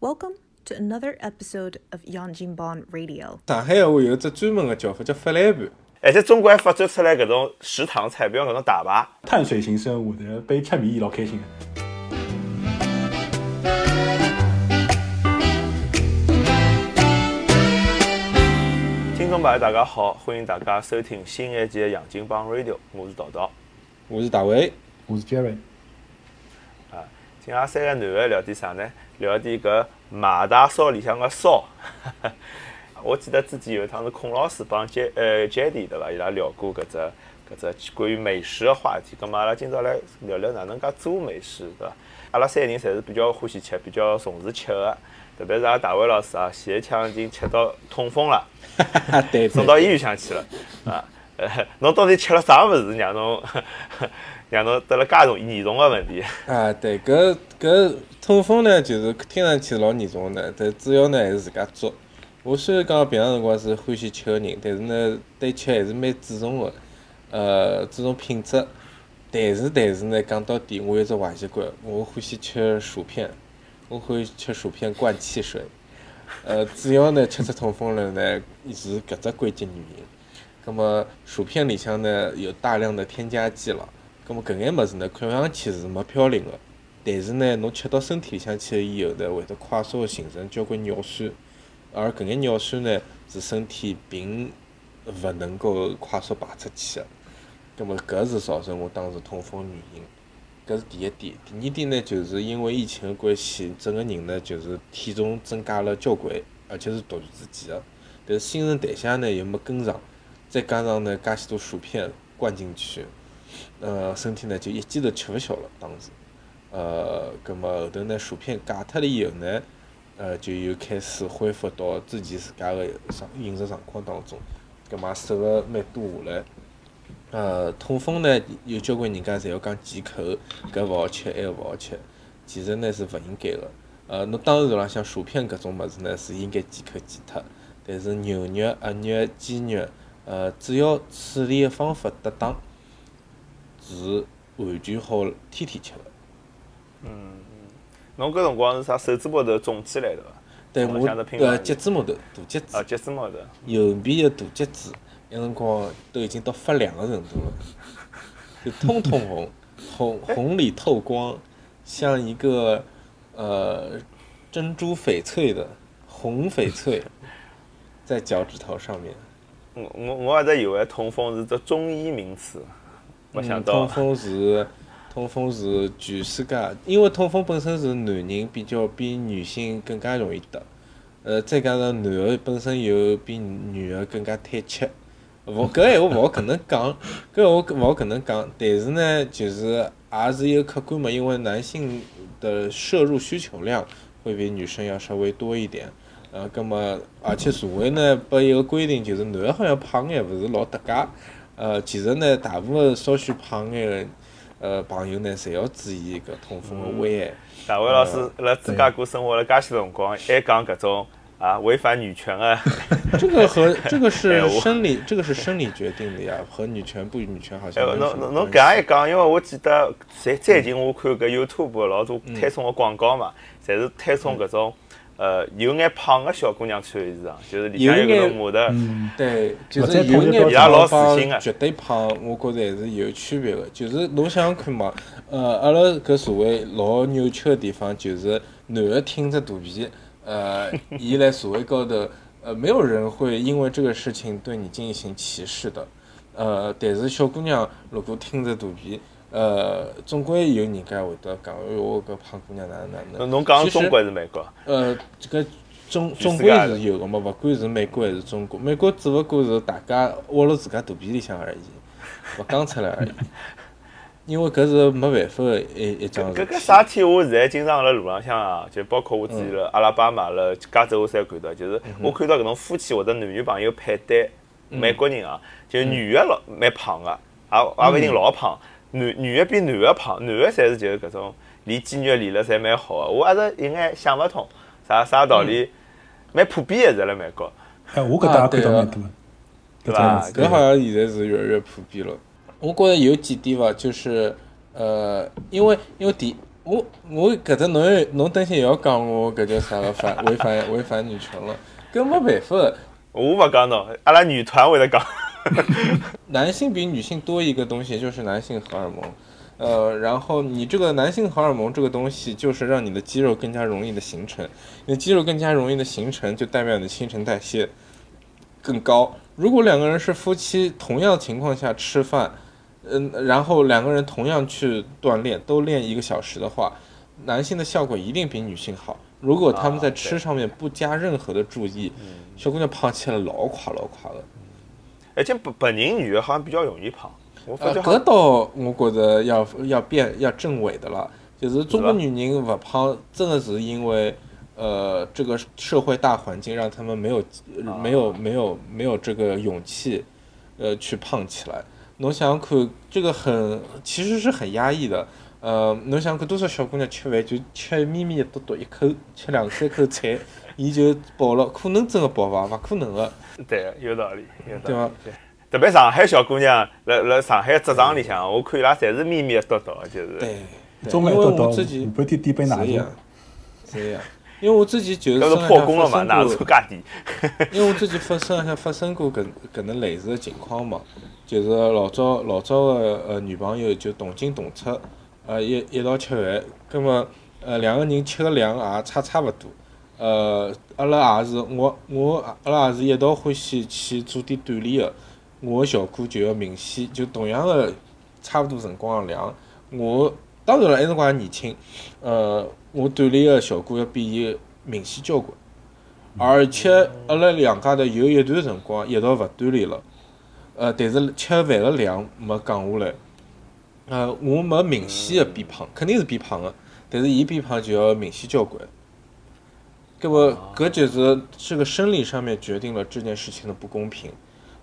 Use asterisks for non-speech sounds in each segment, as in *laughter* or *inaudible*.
Welcome to another episode of Yanjinban Radio. 上海话有只专门的叫法叫发来盘，而且中国还发展出来搿种食堂菜，比如搿种大排。碳水型生物的被吃米老开心的。听众朋友，大家好，欢迎大家收听新一期的《杨金帮 Radio》，我是桃桃。我是大卫。我是 Jerry，今阿三个男的聊点啥呢？聊点搿马大烧里向个烧。*laughs* 我记得之前有一趟是孔老师帮 J 呃 Jady 对伐？伊拉聊过搿只搿只关于美食个话题。咁嘛阿拉今朝来聊聊哪能介做美食，对伐？阿拉三个人侪是比较欢喜吃、比较重视吃个，特别是阿拉大卫老师啊，前一腔已经吃到痛风了，*laughs* 对，送到医院向去了啊。*laughs* *laughs* 侬到底吃了啥物事，让侬 *laughs* 让侬得了介重严重个问题？*laughs* 啊，对，搿搿痛风呢，就是听上去老严重的，但主要呢还是自家做。我虽然讲平常辰光是欢喜吃个人，但是呢对吃还是蛮注重个，呃，注重品质。但是但是呢，讲到底我有只坏习惯，我欢喜吃薯片，我欢喜吃薯片灌汽水。呃，主要呢吃出痛风来呢是搿只关键原因。那么薯片里向呢有大量的添加剂了，葛么搿眼物事呢看上去是没嘌呤个，但是呢侬吃到身体里向去了以后呢，会得快速的形成交关尿酸，而搿眼尿酸呢是身体并勿能够快速排出去个，葛么搿是造成我当时痛风的原因。搿是第一点，第二点呢，就是因为疫情的关系，整个人呢就是体重增加了交关，而且是突然之间个，但是新陈代谢呢又没跟上。再加上呢，介许多薯片灌进去，呃，身体呢就一记头吃勿消了。当时，呃，葛末后头呢，薯片戒脱了以后呢，呃，就又开始恢复到之前自家个状饮食状况当中，葛末瘦了蛮多下来。呃，痛风呢，有交关人家侪要讲忌口，搿勿好吃，埃个勿好吃，其实呢是勿应该个。呃，侬当然浪向薯片搿种物事呢是应该忌口忌脱，但是牛肉、鸭肉、鸡肉。呃，只要处理个方法得当，是完全好天天吃个。侬搿辰光是啥手指毛头肿起来的伐？对我从像只乒呃乓脚趾毛头、大脚趾啊，，脚趾毛头。右边个大脚趾，有辰光都已经到发凉个程度了，就通通红，*laughs* 红红里透光，像一个呃珍珠翡翠的红翡翠，在脚趾头上面。我我我一直以为痛风是只中医名词，没想嗯、到痛风是痛风是全世界，因为痛风本身是男人比较比女性更加容易得，呃，再加上男的本身又比女的更加贪吃，勿搿闲话勿好搿能讲，搿闲话勿好 *laughs* 搿能讲，但是呢，就是也是有客观嘛，因为男性的摄入需求量会比女生要稍微多一点。呃，葛么，而且社会呢，拨一个规定，就是男的好像胖眼，勿是老搭界。呃，其实呢，大部分稍许胖眼个呃朋友呢，侪要注意搿痛风个危害。大卫老师辣芝加哥生活了介许多辰光，还讲搿种啊违反女权啊。*laughs* 这个和 *laughs* 这个哎是生理，这个是生理决定的呀，和女权不女权好哎像，侬侬侬搿样一讲，因为我记得最最近我看搿 YouTube 老多嗯推送个广告嘛，侪是推送搿种呃有眼胖个小姑娘穿个衣裳，就是里向有搿有眼种模特。嗯，对，就是伊拉老自信的帮绝对胖，我觉着还是有区别的。就是侬想想看嘛，呃，阿拉搿社会老扭曲的地方，就是男个挺着肚皮，呃，*laughs* 伊辣社会高头，呃，没有人会因为这个事情对你进行歧视的。呃，但是小姑娘如果挺着肚皮，呃，总归有人家会得讲，哎哟，搿胖姑娘哪能哪能。侬侬讲中国还是美国？呃，这个中全总归是有个嘛，勿管是美国还是中国，美国只勿过是大家窝辣自家肚皮里向而已，*laughs* 勿讲出来而已。因为搿是没办法的一一桩事体。搿个啥体，我现在经常辣路浪向啊，就包括我自己辣阿拉巴马、辣加州，我侪看到，就是我看到搿种夫妻或者男女朋友配对，美国人啊，就女个老蛮胖个，也也勿一定老胖，男女的比男的胖，男的侪是就是搿种练肌肉练了侪蛮好个，我一直有眼想勿通，啥啥道理，蛮普遍个在辣美国，哎，我搿搭也看到蛮多。的，对伐搿好像现在是越来越普遍了。我觉着有几点伐，就是呃，因为因为第，我我搿只侬又侬等下又要讲我搿叫啥个反违反违反女权了，搿没办法。的。我勿讲侬，阿拉女团会得讲。*laughs* 男性比女性多一个东西，就是男性荷尔蒙。呃，然后你这个男性荷尔蒙这个东西，就是让你的肌肉更加容易的形成。你的肌肉更加容易的形成，就代表你的新陈代谢更高。如果两个人是夫妻，同样情况下吃饭，嗯，然后两个人同样去锻炼，都练一个小时的话，男性的效果一定比女性好。如果他们在吃上面不加任何的注意，小姑娘胖起来老垮老垮的。而且白白人女的好像比较容易胖，我发呃，觉好搿倒我觉着要要变要正伪的了，就是中国女人勿胖，真的是因为呃这个社会大环境让他们没有呃没有没有没有这个勇气，呃去胖起来。侬想想看，这个很其实是很压抑的。呃，侬想想看多少小姑娘吃饭就吃咪咪一嘟嘟一口，吃两三口菜，*laughs* 伊就饱了，可能真的饱伐？勿可能的。*laughs* 对，有道理，有道理。对特别上海小姑娘，辣辣上海职场里向，我看伊拉侪是咪咪一嘟嘟，就是。对，对中午一因为我自己下半天点杯奶茶是呀，，是呀，因为我自己就 *laughs* 是破功了嘛？发哪生过，出价低？因为我自己发生还发生过搿搿能类似的情况嘛，就是老早老早的呃女朋友就同进同出，呃一一道吃饭，葛末呃两个人吃个量也差差勿多，呃阿拉也是我我阿拉也是一道欢喜去做点锻炼的，我的效果就要明显，就同样的差勿多辰光的量，我当然了，埃辰光也年轻，呃，我锻炼的效果要比伊明显交关。而且阿拉两家头有一段辰光一道勿锻炼了，呃，但是吃饭个量没降下来，呃，我没明显的变胖，肯定是变胖的，但是伊变胖就要明显交关。搿么搿就是这个生理上面决定了这件事情的不公平，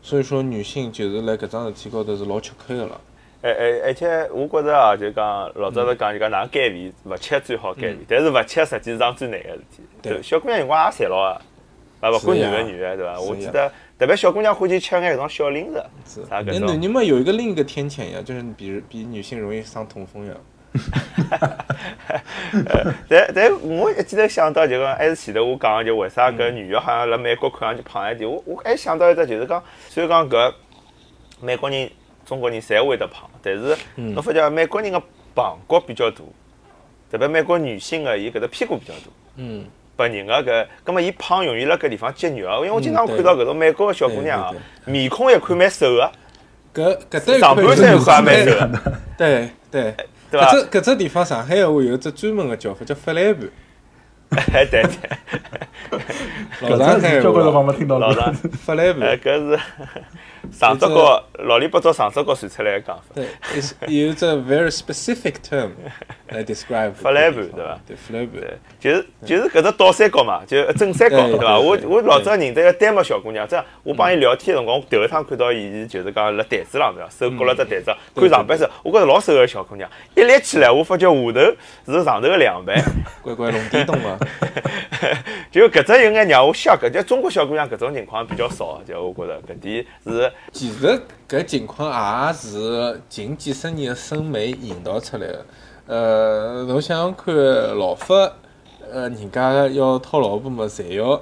所以说女性就是辣搿桩事体高头是老吃亏的了。而而而且我觉着啊，就讲老早头讲就讲哪能减肥，勿吃最好减肥，但是勿吃实际是桩最难个事体。对小姑娘辰光也馋牢啊，啊勿管男个女个对伐？我记得特别小姑娘欢喜吃眼搿种小零食，是，啥搿种那男人嘛有一个另一个天谴呀，就是比比女性容易生痛风呀。但但我一记头想到就讲，还是前头我讲的，就为啥搿女的好像辣美国看上去胖一点？我我还想到一只，就是讲，虽然讲搿美国人、中国人侪会得胖，但是侬发觉美国人个膀胱比较大，特别美国女性个伊搿只屁股比较大。嗯，白人个搿，葛末伊胖容易辣搿地方积肉，因为我经常看到搿种美国个小姑娘啊，面孔一看蛮瘦个，搿搿搭上半身一看也蛮瘦个，对对，对伐搿只搿只地方上海闲话有只专门个叫法叫法兰盘，哎 *laughs* 对对，老上海搿只交关辰光没听到过。老上，哎发来盘，搿是上只角老里八糟上只角传出来个讲法。对，is 有只 very specific term 来 describe 发来盘对伐对，发来盘，对，就是就是搿只倒三角嘛，就正三角对对伐？我我老早认得一个丹麦小姑娘，这样我帮伊聊天个辰光，我头一趟看到伊就是讲辣台子上对伐？手搁辣只台子看上半身，我觉着老瘦个小姑娘，一立起来，我发觉下头是上头个两倍，乖乖龙地洞啊，*laughs* 就搿只有眼让我 shock，就中国小姑娘搿种情况比较少，就我觉着搿点是其实搿情况也是近几十年的审美引导出来的。呃，侬想想看，老法，呃，人家要讨老婆嘛，侪要，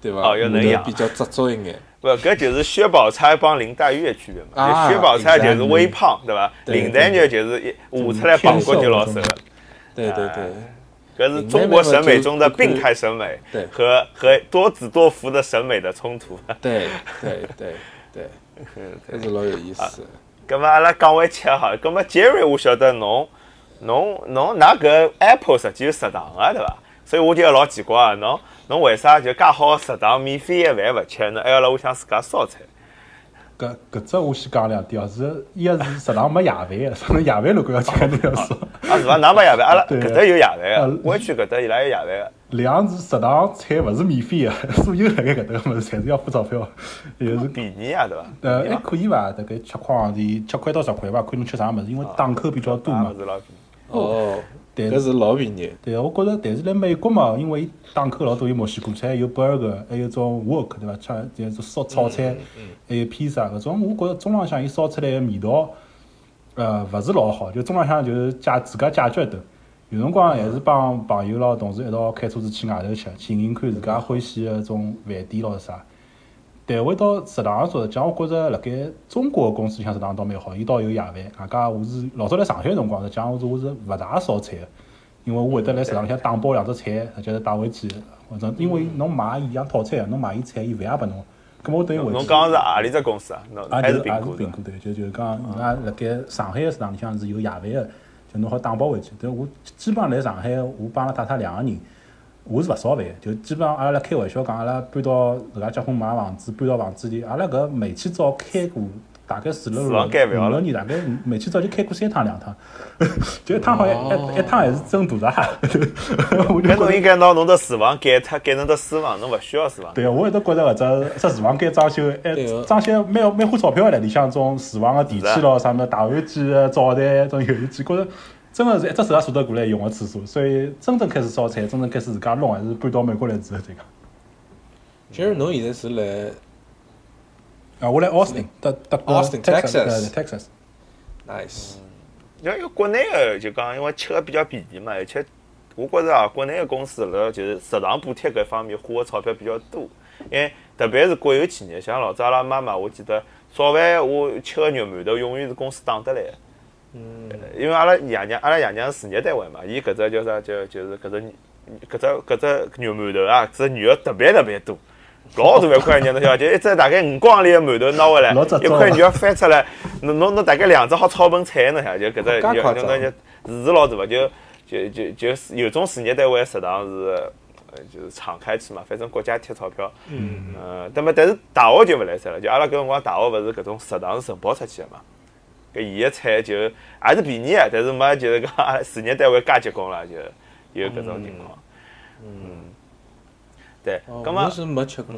对伐？哦要能养比较执着一眼。不，搿就是薛宝钗帮林黛玉的区别嘛。啊薛宝钗就是微胖，对伐？对林黛玉就是一下出来膀骨就老瘦了。对对对，搿是中国审美中的病态审美对和和多子多福的审美的冲突。对对对对，*laughs* 搿是老有意思。搿么阿拉讲回吃哈，搿么 Jerry 我晓得侬侬侬㑚搿 Apple 实际有食堂个对伐？所以我就老奇怪啊，侬侬为啥就介好食堂免费个饭勿吃呢？还要辣屋里向自家烧菜？搿搿只我先讲两点哦，是一个是食堂没夜饭个，*laughs* 食堂夜饭如果要吃肯定要说。啊是伐？㑚没夜饭，阿拉搿搭有夜饭呃个，湾区搿搭伊拉有夜饭个。两是食堂菜勿是免费个，所有辣盖搿搭个物事侪是要付钞票，就是便宜啊，对伐？呃还可以伐？大概七块洋钿，七块到十块伐，看侬吃啥物事，因为档口比较多嘛。哦，对搿是老便宜。对，我觉着，但是辣美国嘛，因为伊档口老多，有墨西哥菜，有 burger，还有种 wok，对伐？吃就是烧炒菜，还有披萨搿种，我觉着中浪向伊烧出来个味道，呃，勿是老好，就中浪向就是解自家解决得。有辰光还是帮朋友咯、同事一道开车子去外头吃，寻寻看自家欢喜个种饭店咯是啥。但回到食堂说，讲我觉着辣盖中国个公司里向食堂倒蛮好，伊倒有夜饭。外加我是老早来上海个辰光，实际上我是我是勿大烧菜个，因为我会得来食堂里向打包两只菜，直接带回去。或者因为侬买伊样套餐个，侬买伊菜，伊饭也拨侬。咁么我等于回去。侬讲是何里只公司啊？侬啊，还是苹果的苹果对，就就是讲伊拉辣盖上海个食堂里向是有夜饭个，就侬好打包回去。但我基本上来上海，我帮阿拉太太两个人，我是勿烧饭，就基本上阿拉开玩笑讲，阿拉搬到自家结婚买房子，搬到房子里，阿拉搿煤气灶开过。大概住了厨六房间勿要了。五六年，大概煤气灶就开过三趟两趟，*laughs* 就一趟好像一一趟还是真大闸蟹，*laughs* 我就觉得搿侬应该拿侬只厨房改脱，改成只书房，侬勿需要厨房。对，我一直觉着搿只只厨房间装修，还对个装修蛮蛮花钞票个唻，里向种厨房个电器咯，啥物事打碗机、灶台、种油烟机，觉着真个是一只手也数得过来用个次数。所以真正开始烧菜，真正开始自家弄，还是搬到美国来之后再讲。其实侬现在是来啊，我来 Austin，德德国 Austin, Texas，Texas 对 Texas。nice，因为因为国内个就讲，因为吃个比较便宜嘛，而且我觉着啊，国内个公司辣就是食堂补贴搿方面花个钞票比较多。因为特别是国有企业，像老早阿拉妈妈，我记得早饭我吃个肉馒头永远是公司打得来个。嗯，因为阿拉爷娘，阿拉爷娘是事业单位嘛，伊搿只叫啥就就是搿只搿只搿只肉馒头啊，只肉特别特别多，老大一块肉，侬晓得，就一只大概五光里个馒头拿回来，一块肉翻出来，侬侬侬大概两只好炒盆菜，侬晓得，就搿只肉，介夸张侬讲就是老大个，就就就就有种事业单位食堂是。呃，就是敞开去嘛，反正国家贴钞票。嗯，呃，那么但是大学就勿来塞了，就阿拉搿辰光大学勿是搿种食堂是承包出去个嘛。搿伊个菜就也是便宜个，但是没就是讲 *laughs* 事业单位加结棍了，就有搿种情况。嗯，对，哦我是没吃过，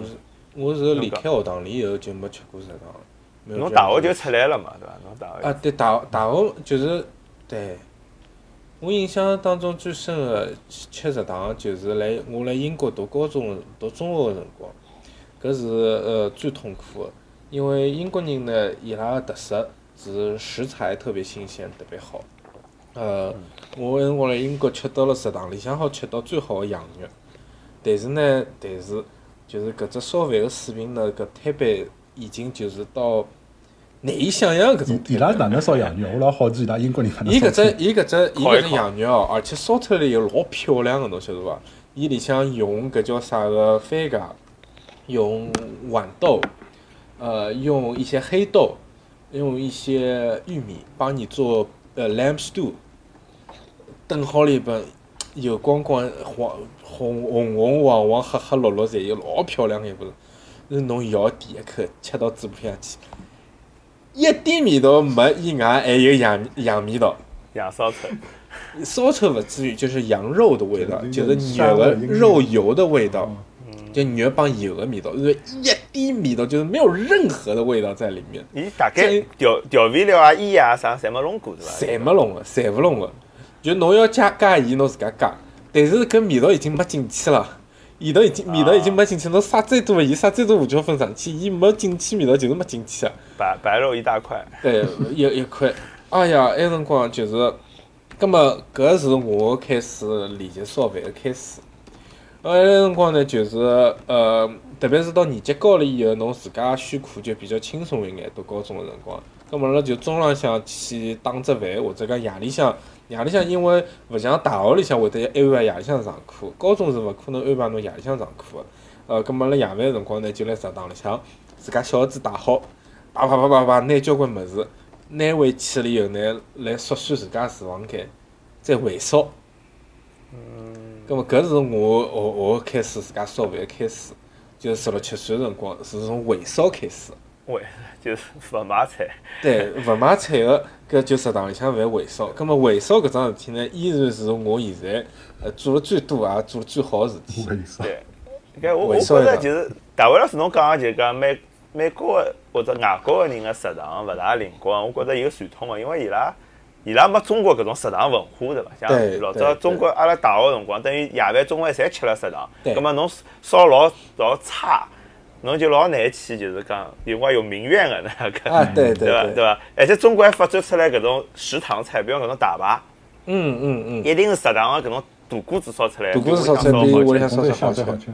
我是离开学堂里以后就没吃过食堂。侬大学就出来了嘛，对伐？侬大学啊，对，大大学就是对，我印象当中最深个吃食堂就是来我来英国读高中、读中学个辰光，搿是呃最痛苦个，因为英国人呢，伊拉个特色是食材特别新鲜，特别好。呃，我那辰光来英国吃到了食堂里向好吃到最好的羊肉，但是呢，但是就是搿只烧饭个水平呢，搿摊板已经就是到难以想象搿种伊伊拉是哪能烧羊肉？我老好奇伊拉英国人哪能伊搿只伊搿只伊搿只羊肉哦，而且烧出来以后老漂亮个，侬晓得伐？伊里向用搿叫啥个番茄，用豌豆，呃，用一些黑豆，用一些玉米帮你做呃 lamb stew，炖好了一本油光光、黄红红红黄黄、黑黑绿绿，侪有老漂亮个一盆。是侬咬第一口吃到嘴巴里向去，一点味道没以外，还有羊羊味道。羊烧臭，烧臭不至于，就是羊肉的味道，就是牛肉的肉油的味道，嗯就肉帮油个味道，就是一点味道，就是没有任何的味道在里面，伊大概调调味料啊、盐啊啥侪没弄过，对伐？侪没弄的，侪勿弄的。就侬要加加盐，侬自家加，但是搿味道已经没进去了，味道已经味道已经没进去，侬撒再多的盐，撒再多胡椒粉上去，伊没进去味道就是没进去啊。白白肉一大块，对，一一块，哎呀，埃辰光就是，葛么搿是我开始练习烧饭的开始。呃，埃辰光呢，就是呃，特别是到年纪高了以后，侬自家选课就比较轻松一眼，读高中的辰光。葛么阿拉就中浪向去打只饭，或者讲夜里向，夜里向因为勿像大学里向会得安排夜里向上课，高中是勿可能安排侬夜里向上课的。呃，葛么阿拉夜饭的辰光呢，就来食堂里向自家小盒子带好，叭叭叭叭叭拿交关物事。拿回去了以后呢，来缩选自家厨房间，再回烧。嗯。咁么搿是我学学开始自家烧饭的开始，就是十六七岁的辰光，是从会烧开始。会，就是勿买菜，对，勿买菜个，搿就食堂里向饭回烧。咁么回烧搿桩事体呢，依然是我现在呃做了最多也做了最好个事体。我意思。对。搿我我觉着就是大卫老师侬讲个就是讲美美国个或者外国个人个食堂勿大灵光，我觉着有传统个，因为伊拉伊拉没中国搿种食堂文化对伐？像老早中国阿拉大学辰光，等于夜饭中饭侪吃了食堂，对葛末侬烧老老差，侬就老难去就是讲有光有民怨个那个。啊，对对伐？对对伐？而且中国还发展出来搿种食堂菜，比方搿种大排，嗯嗯嗯，一定是食堂个搿种大锅子烧出来，大锅子比烧出来比屋里向烧对，出好吃好吃好。吃。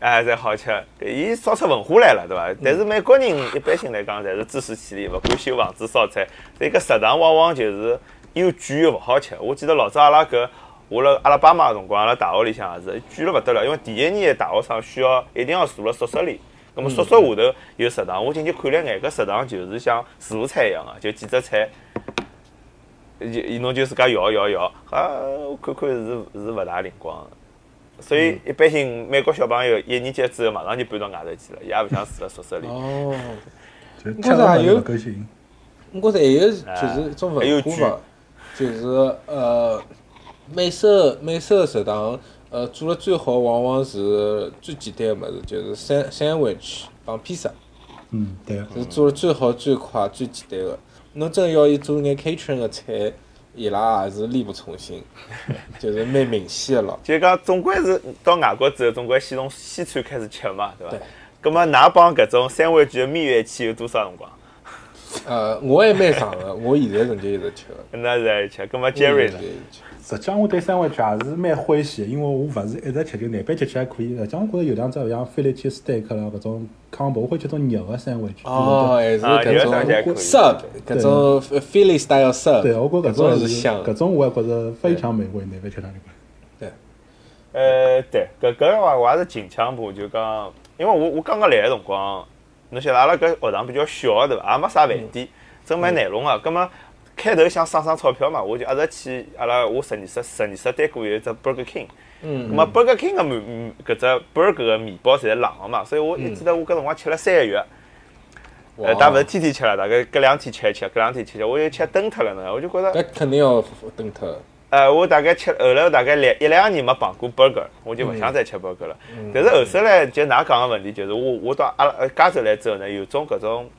哎，侪好吃。伊烧出文化来了，对伐？但是美国人一般性来讲，侪是自食其力，勿管修房子烧菜。所以搿食堂往往就是又贵又勿好吃。我记得老早阿拉搿我辣阿拉爸妈个辰光，阿拉大学里向也是贵了勿得了，因为第一年的大学生需要一定要住辣宿舍里。咁么宿舍下头有食堂，我进去看了眼，搿食堂就是像自助餐一样个，就几只菜，就侬就自家摇摇摇，啊，我看看是是勿大灵光的。所以一般性美国小朋友一年级之后马上就搬到外头去了，伊也勿想住辣宿舍里。哦，我觉还有。我觉着还有就是一种文化嘛，就是呃，美式美式的食堂，呃，做了最好往往是最简单个物事，就是三 sandwich 帮披萨，嗯，对。是做了最好、最快、最简单的。侬真要伊做眼 kitchen 的菜，伊拉也是力不从心，*laughs* 就是蛮明显的咯。就是讲总归是到外国之后，总归先从西餐开始吃嘛，对伐对？咁么，㑚帮搿种三位局的蜜月期有多少辰光？呃，我还蛮长的，我现在仍旧一直吃 *laughs* 的。那是在吃。咁么 Jerry 呢？实际上我对三文鱼也是蛮欢喜的，因为我勿是一直吃，就难边吃吃还可以。实际上我觉着有两只像菲力切 steak 啦，搿种 combo，我会吃种肉的三位吃。哦，还是搿种的还可以 sub，搿种 Philly style sub，对，我觉着搿搿种是是香的搿。种我还觉着非常美味，难边吃哪里块。呃，对，搿搿个话我也是近腔部，就讲，因为我我刚刚来个辰光，侬晓得阿拉搿学堂比较小对伐？也没啥饭店，真蛮难弄个。葛么开头想省省钞票嘛，我就一直去阿拉我实验室实验室对过有一只 Burger King。嗯咁么 Burger King 个面嗯搿只 burger 个面包侪是冷个嘛，所以我一记得我搿辰光吃了三个月，呃，但勿是天天吃了，大概隔两天吃一吃，隔两天吃一吃，我就吃蹲脱了呢，我就觉着，搿肯定要蹲脱。呃，我大概吃后来大概两一两年没碰过 burger，我就勿想再吃 burger 了。但是后首来就㑚讲个问题，就是我我到阿拉呃加州来之后呢，有种搿种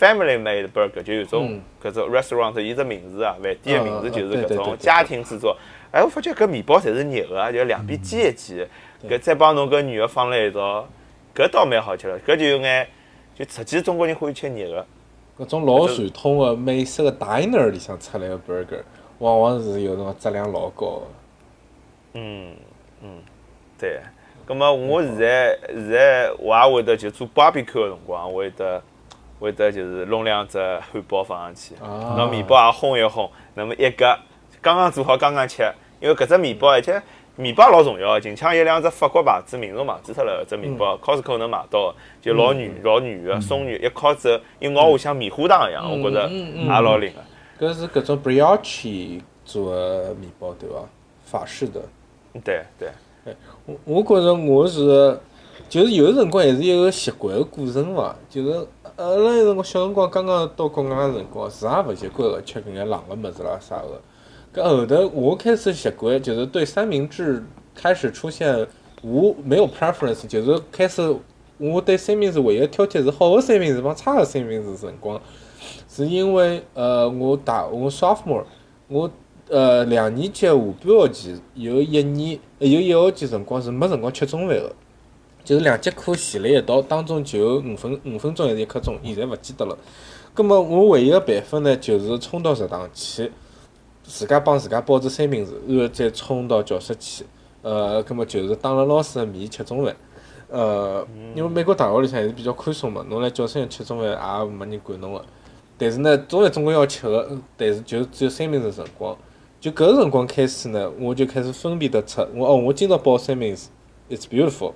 family made burger，就有种嗯搿种 restaurant，伊只名字啊，饭店个名字嗯就是搿种家庭制作。哎，我发觉搿面包侪是热个啊，就两边煎一煎，搿再帮侬搿肉放辣一道，搿倒蛮好吃了。搿就有眼，就实际中国人欢喜吃热个。搿种老传统的美式个 diner 里向出来的 burger，往往是有辰光质量老高的。嗯嗯，对。葛么我现在现在我也会得就做 barbecue 个辰光，我会得会得就是弄两只汉堡放上去，啊拿面包也烘一烘，那么一个刚刚做好刚刚吃，因为搿只面包而且面包老重要的，近腔有两只法国牌子名字忘记脱了，搿只面包 Costco 能买到的，就老软老软个松软，一烤之后一咬下像棉花糖一样，我觉着嗯嗯也老灵个。搿是搿种 brioche 做的面包对伐？法式的。对对，我我觉着我是，就是有辰光也是一个习惯个过程伐。就是阿拉有辰光小辰光刚刚到国外个辰光，是也勿习惯个吃搿眼冷个物事啦啥个。搿后头我开始习惯，就是对三明治开始出现无没有 preference，就是开始我对三明治唯一挑剔是好个三明治帮差个三明治辰光，是因为呃我大我 sophomore 我呃两年级下半学期有一年有一学期辰光是没辰光吃中饭个，就是两节课前了一道，当中就有五分五分钟还是一刻钟，现在勿记得了。葛么我唯一个办法呢，就是冲到食堂去，自家帮自家包只三明治，然后再冲到教室去，呃，葛么就是当着老师个面吃中饭。呃，因为美国大学里向还是比较宽松嘛，侬来教室里吃中饭也没人管侬个。但是呢，中饭总归要吃个，但是就只有三明治辰光。就搿个辰光开始呢，我就开始分辨得出，我哦，我今朝包三明治，it's beautiful。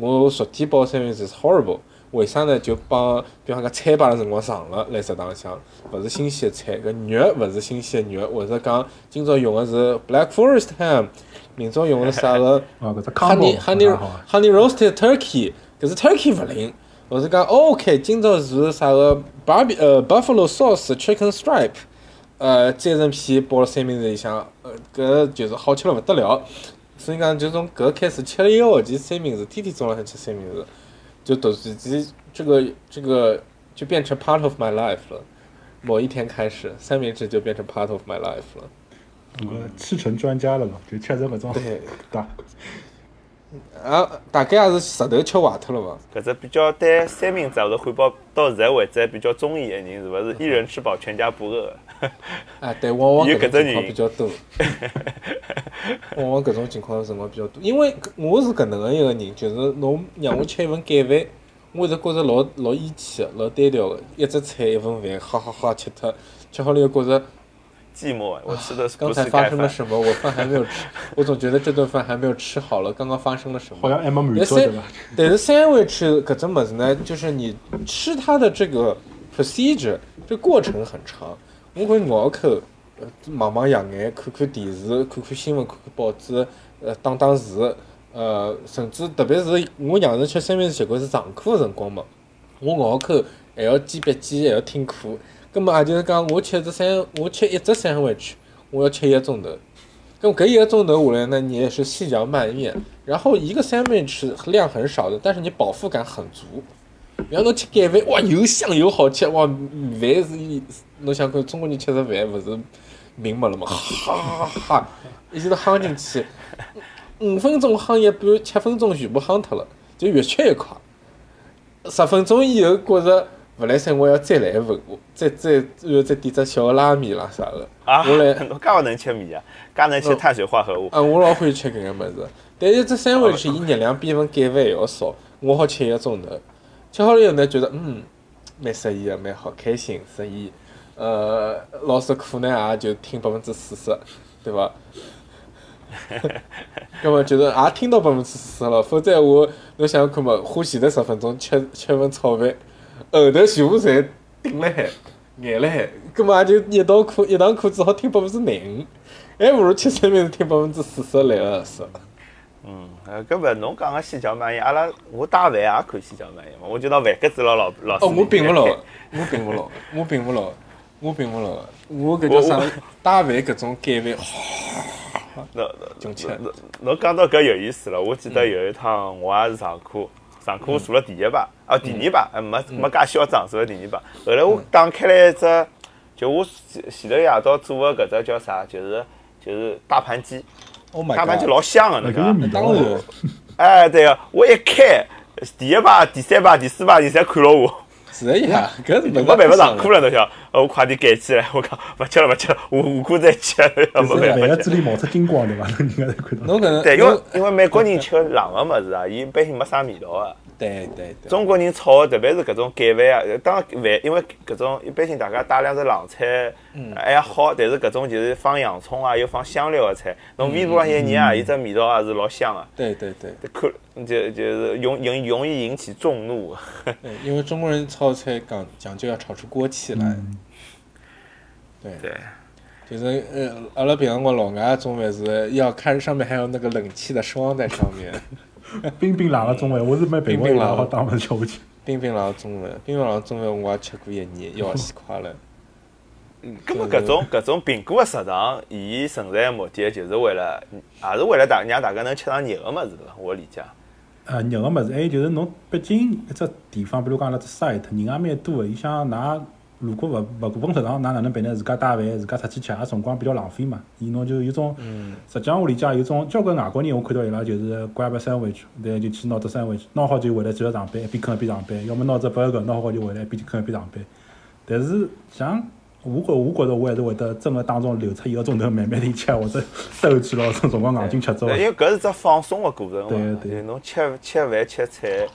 我昨天包三明治是 horrible。为啥呢？就帮比方讲菜摆了辰光长了，来食堂里向勿是新鲜的菜，搿肉勿是新鲜的肉，或者讲今朝用的是 black forest ham，明朝用的是啥个？honey honey honey roasted turkey，搿是 turkey 勿灵，或是讲哦 OK，今朝是啥个 barbe 呃 buffalo sauce chicken stripe，呃蘸成片包了三明治里向，呃搿就是好吃了勿得了。所以讲就从搿开始吃了一个学期三明治，天天中浪向吃三明治，就突然间这个这个就变成 part of my life 了。某一天开始，三明治就变成 part of my life 了。我吃成专家了嘛，就吃这么种对大。啊，大概也是石头吃坏脱了伐？搿只比较对三明治或者汉堡到现在为止还比较中意的人，是勿是一人吃饱全家不饿？*laughs* 啊，对，往往搿有搿只人种情况比较多。*laughs* 往往搿种情况辰光比较多，因为我是搿能个一个人，就是侬让我吃一份盖饭，我一直觉着老老义气个，老单调个，一只菜一份饭，哈哈哈吃脱，吃好了又觉着寂寞，我吃的是刚才发？生了什么？我饭还没有吃，我总觉得这顿饭还没有吃好了，刚刚发生了什么？好像还没满但是足对伐？但是 sandwich 搿只么子呢，就是你吃它的这个 procedure，这过程很长。我会咬口，呃，望望夜眼，看看电视，看看新闻，看看报纸，呃，打打字，呃，甚至特别是我养成吃三明治习惯是上课的辰光嘛，我咬口还要记笔记，还要听课。葛末也就是讲，我吃只三，我吃一只 sandwich，我要吃一个钟头。咁搿一个钟头下来呢，你也是细嚼慢咽，然后一个 sandwich 量很少的，但是你饱腹感很足。然后侬吃减肥，哇，又香又好吃，哇，饭是，侬想看中国人吃的饭勿是明白了吗？哈哈哈，一记头夯进去，五分钟夯一半，七分钟全部夯脱了，就越吃越快。十分钟以后觉着勿来三，我要再来一份，我再再然后再点只小拉面啦啥个。啊，我来侬介勿能吃面啊，介能吃碳水化合物。啊，我老欢喜吃搿个物事，但是这三回去伊热量比一份盖饭还要少，我好吃一个钟头。吃好了以后呢，觉得嗯，蛮适意个，蛮好，开心，适意。呃，老师课呢也就听百分之四十，对伐？*laughs* 葛么就是也听到百分之四十了，否则我侬想想看嘛，花前头十分钟吃吃份炒饭，后头全部侪顶了海，眼了海，葛么也就一堂课一堂课只好听百分之廿五，还不如吃三明治听百分之四十来个合适。嗯，呃，搿勿侬讲个细嚼慢咽，阿拉我带饭也可以细嚼慢咽嘛，我就当饭格子老老老师哦，我并勿牢牢，我并勿牢，*laughs* 我并勿牢，我并勿牢。我搿叫啥我？带饭搿种盖饭，*laughs* 侬囧吃。侬侬讲到搿有意思了，我记得有一趟我也是上课，上课我坐了第一排，啊第二排，呃没没介嚣张，坐了第二排。后来我打开了一只，就我前前头夜到做的搿只叫啥，就是就是大盘鸡，Oh 大盘鸡老香的，那个哎，对个，我一开第一排、第三排、第四排人侪看牢我，是的呀，搿是没办法上课了，侬晓得？呃我快点改起来，我讲勿吃了，勿吃了，我下过再吃，没就是饭办法吃。个子里冒出金光对伐？人家才看到。侬搿能，对，因为侬因为美国人吃冷个物事啊，伊一般性没啥味道 *laughs* 个。对对对，中国人炒的，特别是搿种盖饭啊，呃当然饭，因为搿种一般性大家带两只冷菜，嗯还好，但是搿种就是放洋葱啊，又放香料个菜，侬微波浪一热啊，伊只味道也是老香个。对对对看就就是容容容易引起众怒。对，因为中国人炒菜讲讲究要炒出锅气来，嗯，对，对，就是呃，阿拉平常光老外中饭是要看上面还有那个冷气的霜在上面，*laughs* 冰冰冷个中饭，我是蛮平 *laughs* 冰冰冷稳好当然吃下去。冰冰冷中饭，冰冰冷中饭我也吃过一年，要死快了。葛 *laughs* 么搿种搿种苹果个食堂，伊存在个目的就是为了，也是为了大让大家能吃上热个物事对伐？我理解。呃，热个物事，还有就是侬毕竟一只地方，比如讲阿拉只 site 人也蛮多个，伊想㑚如果勿勿顾份食堂，㑚哪能办呢？自家带饭，自家出去吃，也辰光比较浪费嘛。伊侬就有种，实际上我理解有种交关外国人，我看到伊拉就是 grab a sandwich，对，就去拿只 sandwich，拿好就回来继续上班，一边啃一边上班，要么拿只 burger 拿好就回来一边啃一边上班。但是像我觉我觉着我还是会得真个当中留出一个钟头慢慢地吃，或者兜去咯，种辰光硬劲吃走对，。因为搿是只放松个过程嘛。对对就侬吃吃饭吃菜，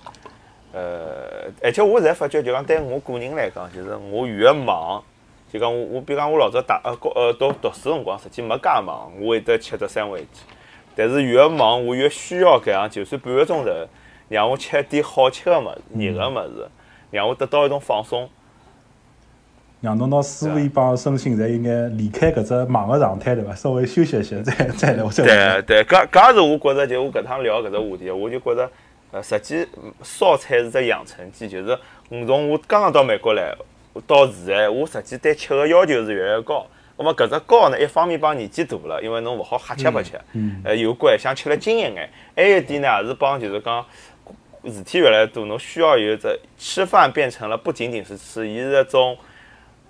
呃，而且我现在发觉，就讲对我个人来讲，就是我越忙，就讲我我比如讲我老早大呃高呃读读书辰光，实际没介忙，我会得吃只三文鸡。但是越忙，我越需要搿样，就算半个钟头，让我吃点好吃个物事、热个物事，让我得到一种放松。让侬拿思维帮身心侪应该离开搿只忙个状态，对伐？稍微休息一歇，再再来，再来。对对，搿搿也是我觉着，就我搿趟聊搿只话题，我就觉着，呃，实际嗯烧菜是只养成记，就是我从我刚刚到美国来到现在，我实际对吃个要求是越来越高。那么搿只高呢，一方面帮年纪大了，因为侬勿好瞎吃白吃，嗯呃，有关想吃了精一眼。还有一点呢，也是帮就是讲事体越来越多，侬需要有只吃饭变成了不仅仅是吃，伊是一种。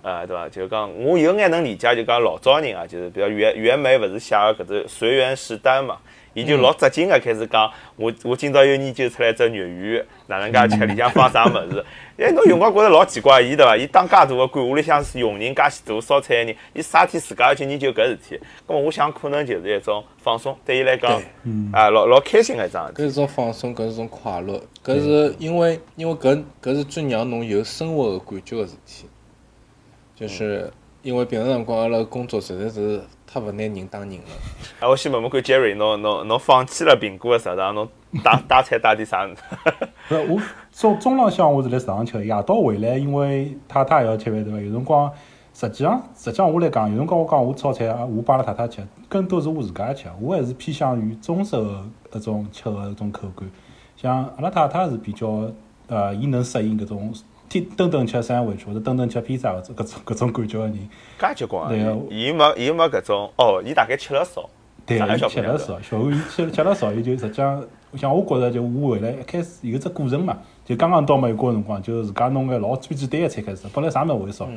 呃，对伐？就是讲，我有眼能理解，就讲老早人啊，就是比如袁袁枚勿是写个搿只随园食单嘛，伊就老扎劲个开始讲，我我今朝又研究出来只肉鱼，哪能介吃，*laughs* 里向放啥物事？哎，侬用光觉着老奇怪，伊对伐？伊当介大个官，屋里向是佣人介许多烧菜个人，伊啥天自家要去研究搿事体？咾么我想可能就是一种放松，对伊来讲，啊，老老开心个一桩事体。搿是种放松，搿是种快乐，搿是因为因为搿搿是最让侬有生活个感觉个事体，就是因为平常辰光阿拉工作实在是太勿拿人当人了。啊，我先问问看 Jerry，侬侬侬放弃了苹果个食堂，侬打打菜打点啥物事？不 *laughs* 是我中中浪向我是来食堂吃的，夜到回来，因为太太也要吃饭对伐？有辰光实际上实际上我来讲，有辰光我讲我炒菜啊，我帮阿拉太太吃，更多是我自家吃，我还是偏向于中式个搿种吃个搿种口感。像阿拉太太是比较呃，伊能适应搿种天顿顿吃三回去或者顿顿吃披萨搿种搿种搿种感觉个人。介结棍啊！对啊伊伊没伊没搿种，哦，伊大概吃了少。对，上海伊吃了少，小吴伊吃吃了少，伊就实际上，像我觉着就我回来一开始有只过程嘛，就刚刚到美国个辰光，就自家弄个老最简单个菜开始，本来啥物事会烧，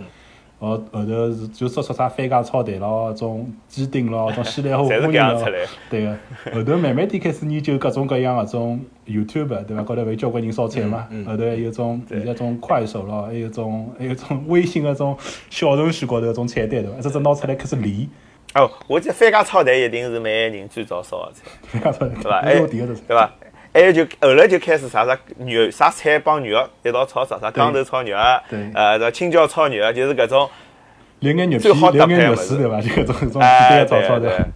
哦后头是就说出啥番茄炒蛋咯，种鸡丁咯，*laughs* 种西兰花侪是花仁咯搿样出来，对个。后头慢慢点开始研究各种各样个种 YouTube 对伐？高头勿有交关人烧菜嘛，后头还有种现在种快手咯，还有种还有种 *laughs* 微信个种小程序高头个种菜单对伐？这只拿出来开始练，哦，我记得番茄炒蛋一定是每个人最早烧个菜，对伐？那还有第一个对伐？还有就后来就开始啥啥肉啥菜帮肉一道炒，啥啥缸头炒肉，对呃，啥青椒炒肉，就是搿种，连眼肉最好搭配的物事丝对伐？就搿种搿种哎，简单对炒炒的。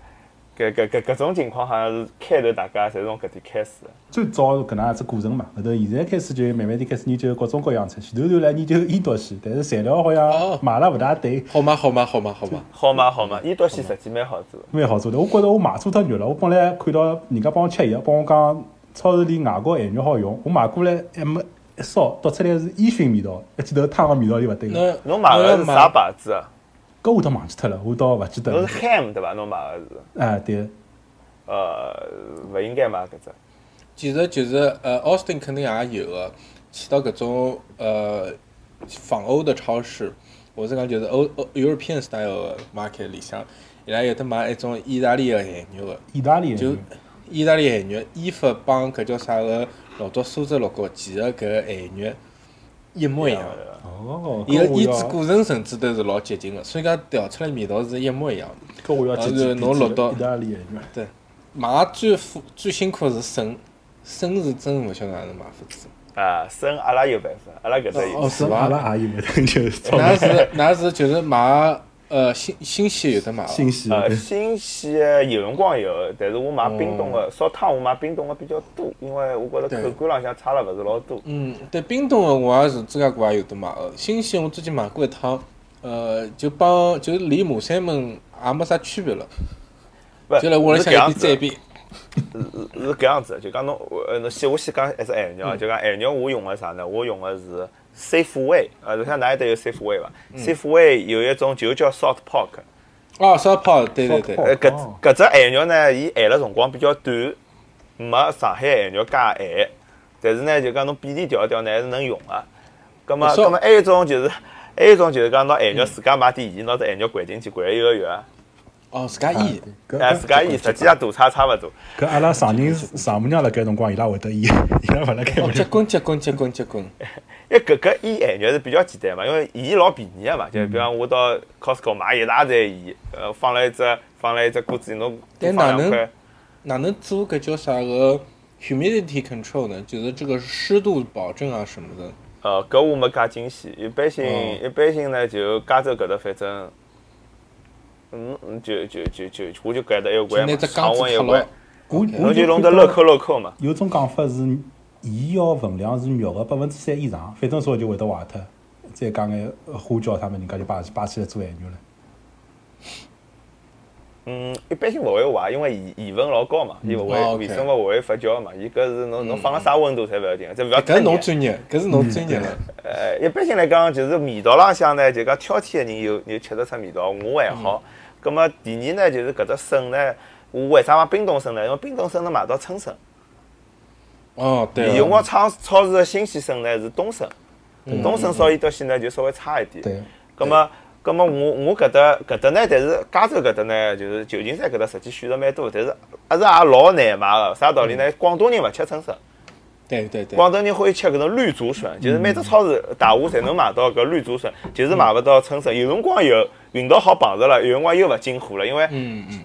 对，搿搿搿搿种情况好像是开头大家侪从搿点开始的。最早是搿能样子过程嘛，后头现在开始就慢慢地开始研究各种各样菜，前头头来研究伊多西，但是材料好像哦买了勿大对，好嘛？好嘛？好嘛？好嘛？好嘛好嘛，伊刀西实际蛮好做的。蛮好做的。我觉着我买错脱肉了，我本来看到人家帮我吃药，帮我讲超市里外国咸肉好用，我买过来还没一烧，倒出来是烟熏味道，一记头汤个味道就勿对了。那侬买我要的是啥牌子啊？搿我倒忘记脱了，我倒勿记得了侬是。ham 对伐？侬买个是，哎，对，呃，勿应该买搿只。其实就是呃，Austin 肯定也有个，去到搿种呃仿欧的超市，我是讲就是欧欧 European style 的 market 里向，伊拉有得卖一种意大利个咸肉个，意大利就人意大利咸肉，衣服帮搿叫啥个老早苏州、老高，其实搿个咸肉一模一样。哦，伊个腌制过程甚至都是老接近个，所以讲调出来味道是一模一样的。搿我要去然后就侬落到意大利咸肉。对，买最苦最辛苦的是笋，笋是真勿晓得哪能买法子。啊，生阿拉有办法，阿拉搿搭有。哦是伐阿拉也有办法 *laughs* 就是炒那是那是就是买呃新新鲜有的买哦，新鲜呃，新鲜的有辰光有，但是我买冰冻的烧汤，我买冰冻的比较多，因为我觉着口感浪向差了勿是老多。嗯，对冰冻的我也是自家国也有的买的，新鲜我之前买过一趟，呃，就帮就离马山门也没啥区别了，不就来屋里是向一搿样子的，边再一边。是是搿样子的。就讲侬，呃，侬先我先讲一只咸肉啊，就讲咸肉我用的啥呢？我用的是 Safeway，呃，楼下哪里搭有 Safeway 伐？Safeway 有一种就叫 Salt Pork，哦，Salt Pork，，对对对，呃，搿哦搿只咸肉呢，伊咸了辰光比较短，没上海咸肉介咸，但是呢，就讲侬比例调一调呢，还是能用个。葛么，烧葛末还有一种就是，还有一种就是讲拿咸肉自家买点盐，拿只咸肉掼进去，掼一个月，哦，自家腌，搿哎，自家腌，实际上大差差勿多。搿阿拉上人丈母娘辣盖辰光，伊拉会得腌，伊拉勿辣盖哦，结棍结棍结棍结棍，因为搿搿腌咸肉是比较简单嘛，因为盐老便宜个嘛，就比方我到 Costco 买一大袋盐，呃，放了一只放了一只锅子里，侬但哪能放两块。哪能做搿叫啥个 humidity control 呢？就是这个湿度保证啊什么的。呃，搿我没介精细，一般性、哦一般性呢，就加州搿搭反正，嗯，嗯就就就就我就搿搭一关嘛，温一关，我侬我就弄得乐扣乐扣嘛。有种讲法是盐要分量是肉个百分之三以上，反正说就会得坏脱。再讲眼花椒他们，人家就摆摆起来做咸肉了。嗯，一般性勿会坏，因为盐盐分老高嘛，伊勿哦会微生物勿会发酵嘛，伊搿是侬侬放了啥温度侪勿要紧，这勿要搿是侬。专业，搿是侬专业了。*laughs* 呃，一般性来讲，就是味道浪向呢，就讲挑剔个人有有吃得出味道，我还好。葛末第二呢，就是搿只笋呢，我为啥买冰冻笋呢？因为冰冻笋能买到春笋。哦，对有辰光哦，超超市的新鲜笋呢是冬笋，冬笋烧伊到现在就稍微差一点。对，葛么葛么我我搿搭搿搭呢，但是加州搿搭呢，就是旧金山搿搭实际选择蛮多，但是还是也老难买个。啥道理呢？广东人勿吃春笋，对对对，广东人欢喜吃搿种绿竹笋，就是每只超市大户侪能买到搿绿竹笋，就是买勿到春笋。有辰光有运道好碰着了，有辰光又勿进货了，因为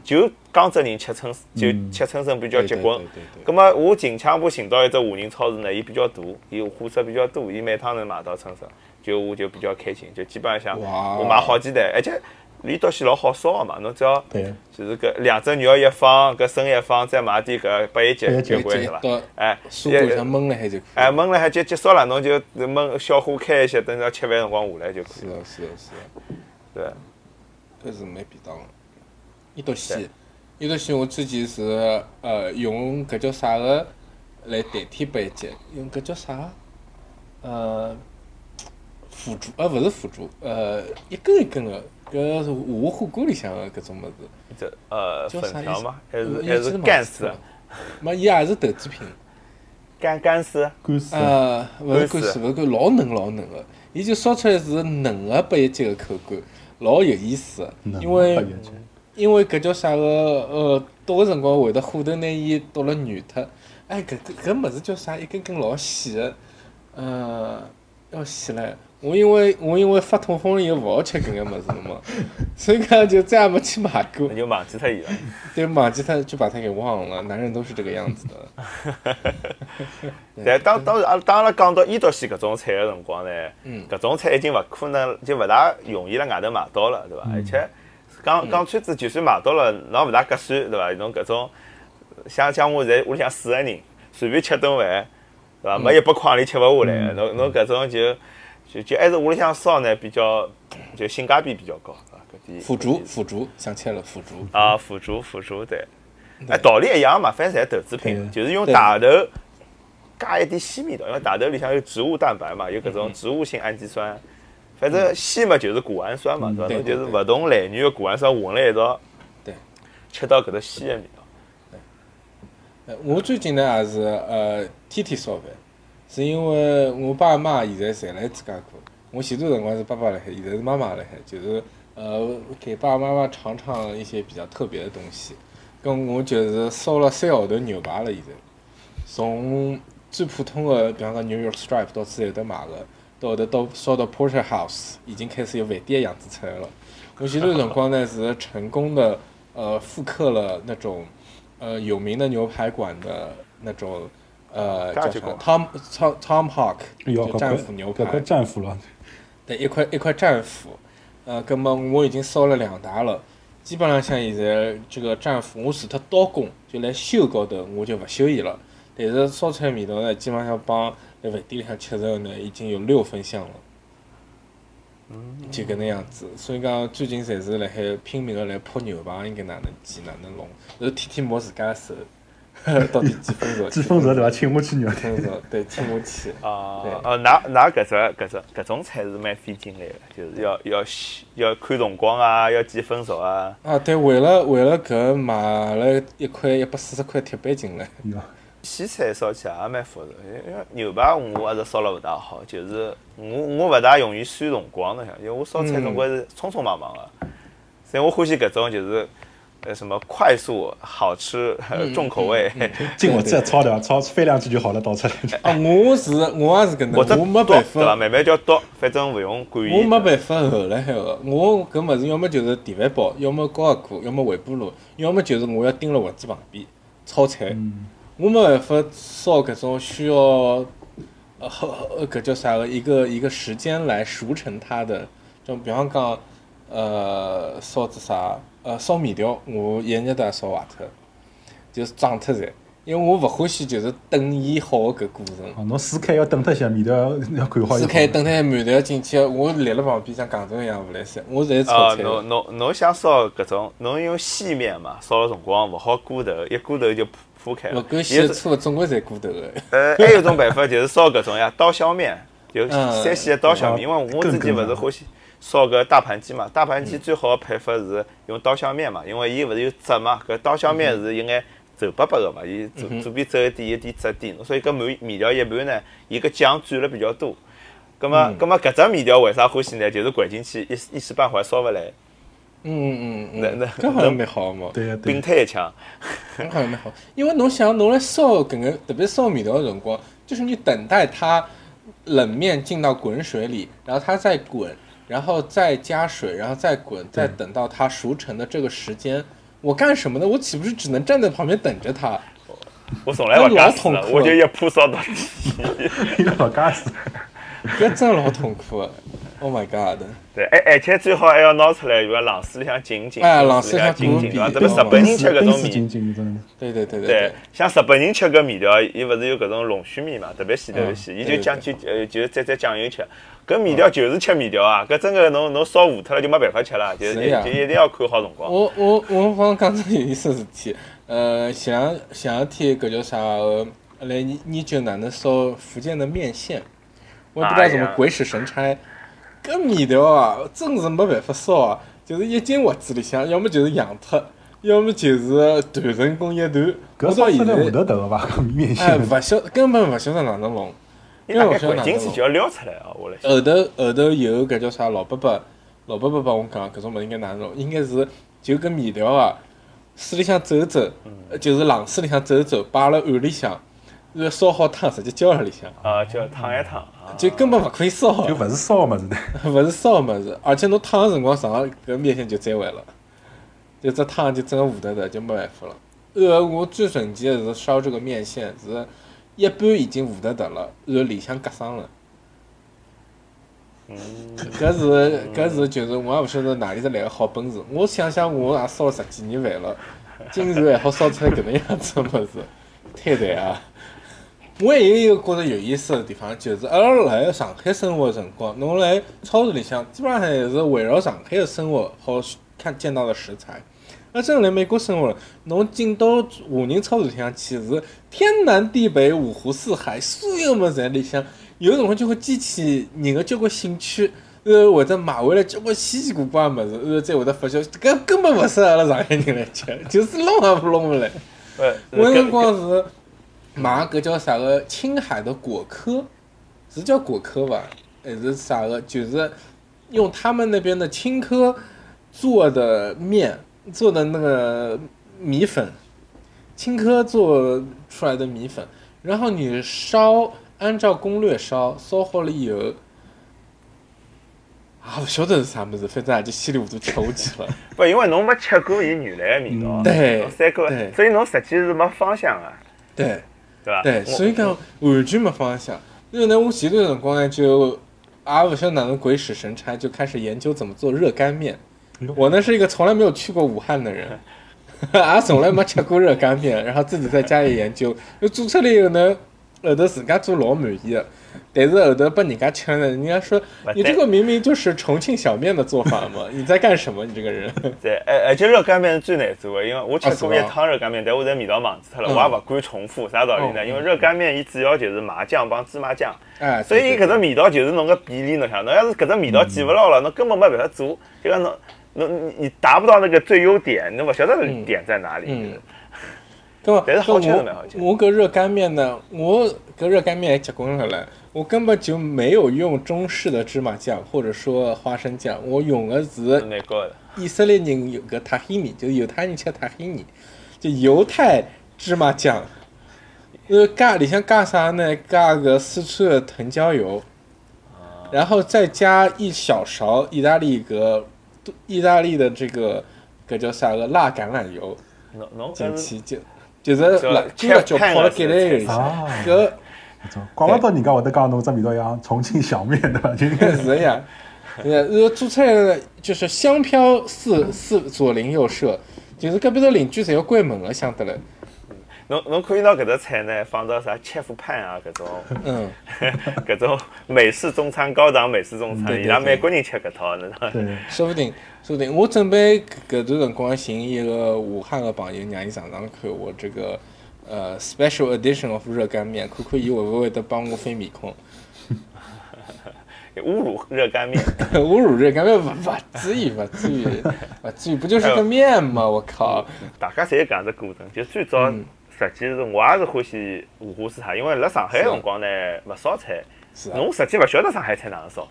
就江浙人吃春就吃春笋比较结棍对对对对。葛么我近腔部寻到一只华人超市呢，伊比较大，伊货色比较多，伊每趟能买到春笋，就我就比较开心，就基本上哇我买好几袋，而且离岛线老好烧个嘛，侬只要对，就是搿两只肉一放，搿笋一放，再买点搿八一节八一节结棍是伐到？哎，蔬果上焖了海就可以。哎，焖了还结结束了，侬就焖小火开一些，等到吃饭辰光下来就可以了。是的，是的，是的，对，搿是蛮便当的。一道线，一道线，我之前是呃用搿叫啥个来代替八一节，用搿叫啥？呃，腐竹呃，勿是腐竹，呃，一根一根个，搿是下火锅里向个搿种物事。这呃叫啥粉条吗？还是还是干丝了？*laughs* 没，伊也是豆制品。干干丝？干丝，呃，勿是干丝，勿是干，老嫩老嫩个，伊就烧出来是嫩个八一节个口感，老有意思个。因为因为搿叫啥个呃，剁个辰光会得火头拿伊剁了软脱。哎，搿搿搿物事叫啥？一根根老细个，呃，要死唻！我因为我因为发痛风了以后勿好吃搿眼物事了嘛，*laughs* 所以讲就再也没去买过那，就忘记脱伊了。对，忘记他就把它给忘了。男人都是这个样子的。*laughs* 但当当然，阿拉当阿拉讲到伊岛线搿种菜个辰光呢，嗯搿种菜已经勿可能，就勿大容易辣外头买到了，对伐？而且讲讲穿子，就算买到了，侬勿大合算，对伐？侬搿种像像我现在屋里向四个人，随便吃顿饭，对伐？没一百块钿吃勿下来，侬侬搿种就就就还是屋里向烧呢，比较就性价比比较高啊。搿点腐竹，腐竹，想起来了，腐竹。啊，腐竹腐竹对，哎，道理一样嘛，反正侪豆制品，就是用大豆加一点鲜味道，因为大豆里向有植物蛋白嘛，有搿种植物性氨基酸，反正鲜嘛就是谷氨酸嘛，对伐？对侬就是对勿同来源的谷氨酸混辣一道，对，吃到搿只鲜的味道。呃我最近呢也是呃天天烧饭，是因为我爸妈现在侪辣芝加哥，我前段辰光是爸爸辣海，现在是妈妈辣海，就是呃给爸爸妈妈尝尝一些比较特别的东西。跟我就是烧了三号头牛排了，现在从最普通的，比方讲 New York Stripe 到处有得买个，到后头到烧到 Porterhouse，已经开始有饭店的样子出来了。我前段辰光呢是成功的呃复刻了那种呃有名的牛排馆的那种呃叫啥价值观 Tom Tom Tom Hawk 哟，搿就战斧牛排搿块，战斧了，对一块一块战斧，呃，葛么我已经烧了两打了。基本上像现在这个战斧，我除脱刀工，就来修高头我就勿修伊了。但是烧出来味道呢，基本上帮在饭店里向吃着呢，已经有六分像了。就搿能样子，所以讲最近侪是辣海拼命个来扑牛排，应该哪能煎哪能弄，然后天天摸自家手，*laughs* 到底几分熟？几分熟对伐？请我去肉。几分熟？对，听我去。啊对哦，㑚㑚搿只搿只搿种菜是蛮费劲来的，就是要要要看辰光啊，要几分熟啊。啊，对，为了为了搿买了一块一百四十块铁板进来。哟，西餐烧起来也蛮复杂，因为牛排我还是烧了勿大好，就是我我勿大容易算辰光，侬想，因为我烧菜总归是匆匆忙忙个，所以我欢喜搿种就是呃什么快速、好吃、重口味，*laughs* 进我再焯对伐？焯飞两句就好了，倒出来。*laughs* 啊，我是我也是搿能，我没剁办对伐？法，慢慢叫剁，反正勿用管伊。我没办法后来海个，我搿物事要么就是电饭煲，要么高压锅，要么微波炉，要么就是我要盯辣盒子旁边炒菜。我没办法烧搿种需要呃呃搿叫啥个一个一个时间来熟成它的，就比方讲呃烧只啥呃烧面条，我一日都要烧坏脱，就是胀脱侪。因为我勿欢喜就是等伊好个搿过程。哦，侬撕开要等脱一下，面条要要看好。撕开等台馒头进去，我立辣旁边像戆种一样勿来塞，我侪炒啊，菜。侬侬侬想烧搿种，侬用细面嘛，烧了辰光勿好过头，一过头就铺铺开了。勿够有细粗，总归侪过头个。呃，*laughs* 还有种办法就是烧搿种呀，刀削面，就嗯山西的刀削面。因为我自己勿是欢喜烧搿大盘鸡嘛，大盘鸡最好个配法是用刀削面嘛，因为伊勿是有汁嘛，搿刀削面是有眼皱巴巴个嘛，伊左左边皱一点，有点汁点，所以搿面面条一盘呢，伊搿酱蘸了比较多。葛么葛么搿只面条为啥欢喜呢？就是掼进去一一时半会儿烧勿来，嗯嗯嗯，那那搿好像蛮好嘛，对个并对，推一枪。搿好像蛮好，因为侬想侬来烧搿个，特别烧面条的辰光，就是你等待它冷面进到滚水里，然后它再滚，然后再加水，然后再滚，再等到它熟成的这个时间，我干什么呢？我岂不是只能站在旁边等着它？我从来不干死了，我就一铺烧到底。*laughs* 老干死，这真老痛苦的，Oh my god！对，而而且最好还要拿出来，有个冷水里向浸一浸，哎冷水里向浸一浸，对伐？特别日本人吃搿种面。对对对对对，，像日本人吃搿面条，伊勿是有搿种龙须面嘛，特别细特别细，伊就酱就呃，就是蘸蘸酱油吃。搿面条就是吃面条啊，搿真个侬侬烧糊脱了就没办法吃了，就是就一定要看好辰光。我我我帮讲只有意思的事体，呃，前两前两天搿叫啥？呃来研研究哪能烧福建的面线，我也不知道怎么鬼使神差，搿面条啊，真是没办法烧啊，就是一进锅子里向，要么就是扬脱，要么就是断成功一段。搿到现在来糊头头个伐？搿面哎，线，勿晓根本勿晓得哪能弄。因为勿晓得就要撩出来啊，我来。后头后头有搿叫啥老伯伯，老伯伯帮我讲搿种物事应该哪能弄，应该是就搿面条啊，水里向走走，呃就是冷水里向走走，摆辣碗里向，然后烧好汤直接浇辣里向，啊，叫烫一烫啊。就根本勿可以烧，就勿是烧个物事的。勿是烧物事，而且侬烫个辰光上搿面线就粘坏了，就这烫就真个糊得脱，就没办法了。呃，我最神奇的是烧这个面线是一半已经糊得脱了，然后里向夹生了。嗯，搿是搿是就是我也勿晓得哪里是来个好本事。我想想，我也烧了十几年饭了，竟然还好烧出来搿能样子的物事，太对啊！我还有一个觉着有意思的地方，就是阿拉辣上海生活的辰光，侬来超市里向基本上还是围绕上海的生活好看见到的食材。那真辣美国生活了，侬进到华人超市里向去是天南地北、五湖四海，所有物事在里向，有辰光就会激起人的交关兴趣，呃，或者买回来交关稀奇古怪的物事，然后再会得发觉搿根本勿适合阿拉上海人来吃，就是弄也勿弄勿来。呃，我有辰搿光是买搿叫啥个青海的果壳，是叫果壳吧？还是啥个？就是用他们那边的青稞做的面做的那个米粉，青稞做出来的米粉，然后你烧，按照攻略烧，烧好了以后。啊，勿晓得是啥物事，反正也就稀里糊涂吃下去了。*laughs* 不，因为侬没吃过伊原来的味道，对，所以侬实际是没方向啊，对，对所以讲完全没方向。因为呢，我前段辰光呢就也勿晓得哪能鬼使神差，就开始研究怎么做热干面。我呢是一个从来没有去过武汉的人，*laughs* 也从来没吃过热干面，然后自己在家里研究，就做出来以后呢，后头自家做老满意的。但是后头被人家吃了，人家说你这个明明就是重庆小面的做法嘛，*laughs* 你在干什么？你这个人。*laughs* 对，而而且热干面是最难做的，因为我吃过一趟热干面，但我现在味道忘记脱了，嗯我也勿敢重复，啥道理呢？嗯因为热干面伊主要就是麻酱帮芝麻酱，哎，所以伊对搿只味道就是侬个比例，侬想，侬要是搿只味道记勿牢了，侬根本没办法做，就讲侬侬你你达不到那个最优点，侬勿晓得嗯点在哪里。嗯搿么，但是好吃搿是蛮好吃我我搿热干面呢，我搿热干面还结棍了嘞，我根本就没有用中式的芝麻酱或者说花生酱，我用的是是蛮高的，以色列人有个塔希尼，就是犹太人吃塔希尼，就犹太芝麻酱。呃，加里向加啥呢？加个四川的藤椒油，然后再加一小勺意大利个意大利的这个搿叫啥个辣橄榄油。进去就就是叫辣切干了就片的泡了盖来里是向，啊，搿怪勿得人家会得讲侬只味道像重庆小面对伐？就应该是是呀，对呀，然后做出来的就是香飘四四左邻右舍，就是隔壁头邻居侪要关门了，想得来，侬侬可以拿搿只菜呢放到啥切夫 pan 啊搿种嗯，*laughs* 搿种美式中餐、高档美式中餐，伊拉美国人吃搿套，侬知道伐？对，*laughs* 说不定，说不定，我准备搿段辰光寻一个武汉个朋友，让伊尝尝看我这个呃 special edition of 热干面，看看伊会不会得帮我翻面孔。*laughs* 侮辱热干面，侮辱热干面不不至于不至于不至于，不就是个面吗？我靠！大家侪有搿样子过程。就最早嗯实际是我也是欢喜五湖四海，因为辣上海个辰光呢勿烧菜，侬实际勿晓得上海菜哪能烧。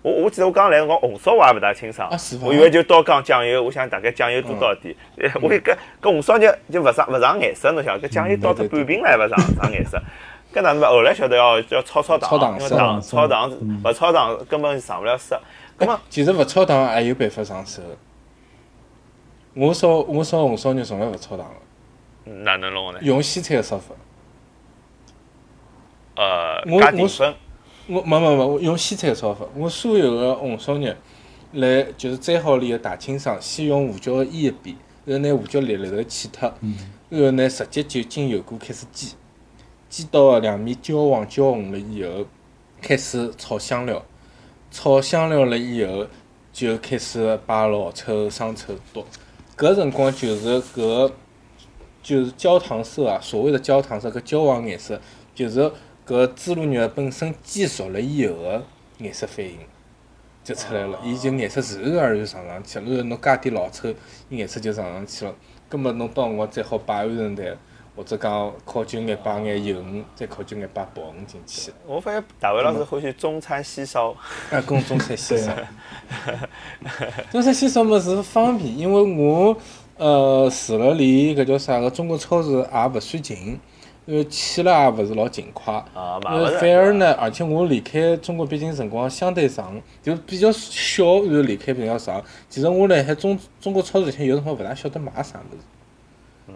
我我记得我刚来辰光红烧我也勿大清爽我以为就倒缸酱油，我想大概酱油多倒点。呃 *laughs* 我一搿搿红烧肉就勿上勿上颜色，侬晓得搿酱油倒脱半瓶来勿上上颜色。搿哪能办？后来晓得要要炒炒炒糖糖，因为糖炒糖勿炒糖根本上勿了色。葛么哎其实勿炒糖也有办法上色。我烧我烧红烧肉从来勿炒糖的，哪能弄呢？用西餐的烧法。呃，我我我没没没，我用西餐的烧法。我所有的红烧肉，来就是最好了以后打清爽，先用胡椒腌一遍，然后拿胡椒粒粒头去脱，然后呢直接就进油锅开始煎，煎到两面焦黄焦红了以后，开始炒香料，炒香料了以后，就开始摆老抽、生抽剁。搿辰光就是搿就是焦糖色啊，所谓的焦糖色，搿焦黄颜色就是搿猪肉肉本身煎熟了以后个颜色反应就出来了，伊就颜色自然而然上上去了。然后侬加点老抽，伊颜色就上上去了。葛末侬到辰光再好摆鹌鹑蛋，或者讲烤就眼摆眼油鱼，再烤就眼摆鲍鱼进去。我发现大卫老师欢喜中餐西烧。*laughs* 啊，跟中餐西烧。*laughs* 中餐西烧么是方便，因为我呃除了离搿叫啥个中国超市也勿算近，然后去了也勿是老勤快。呃反而呢，而且我离开中国毕竟辰光相对长，就比较小，然后离开比较长。其实我辣海中中国超市里向有辰光勿大晓得买啥物事。嗯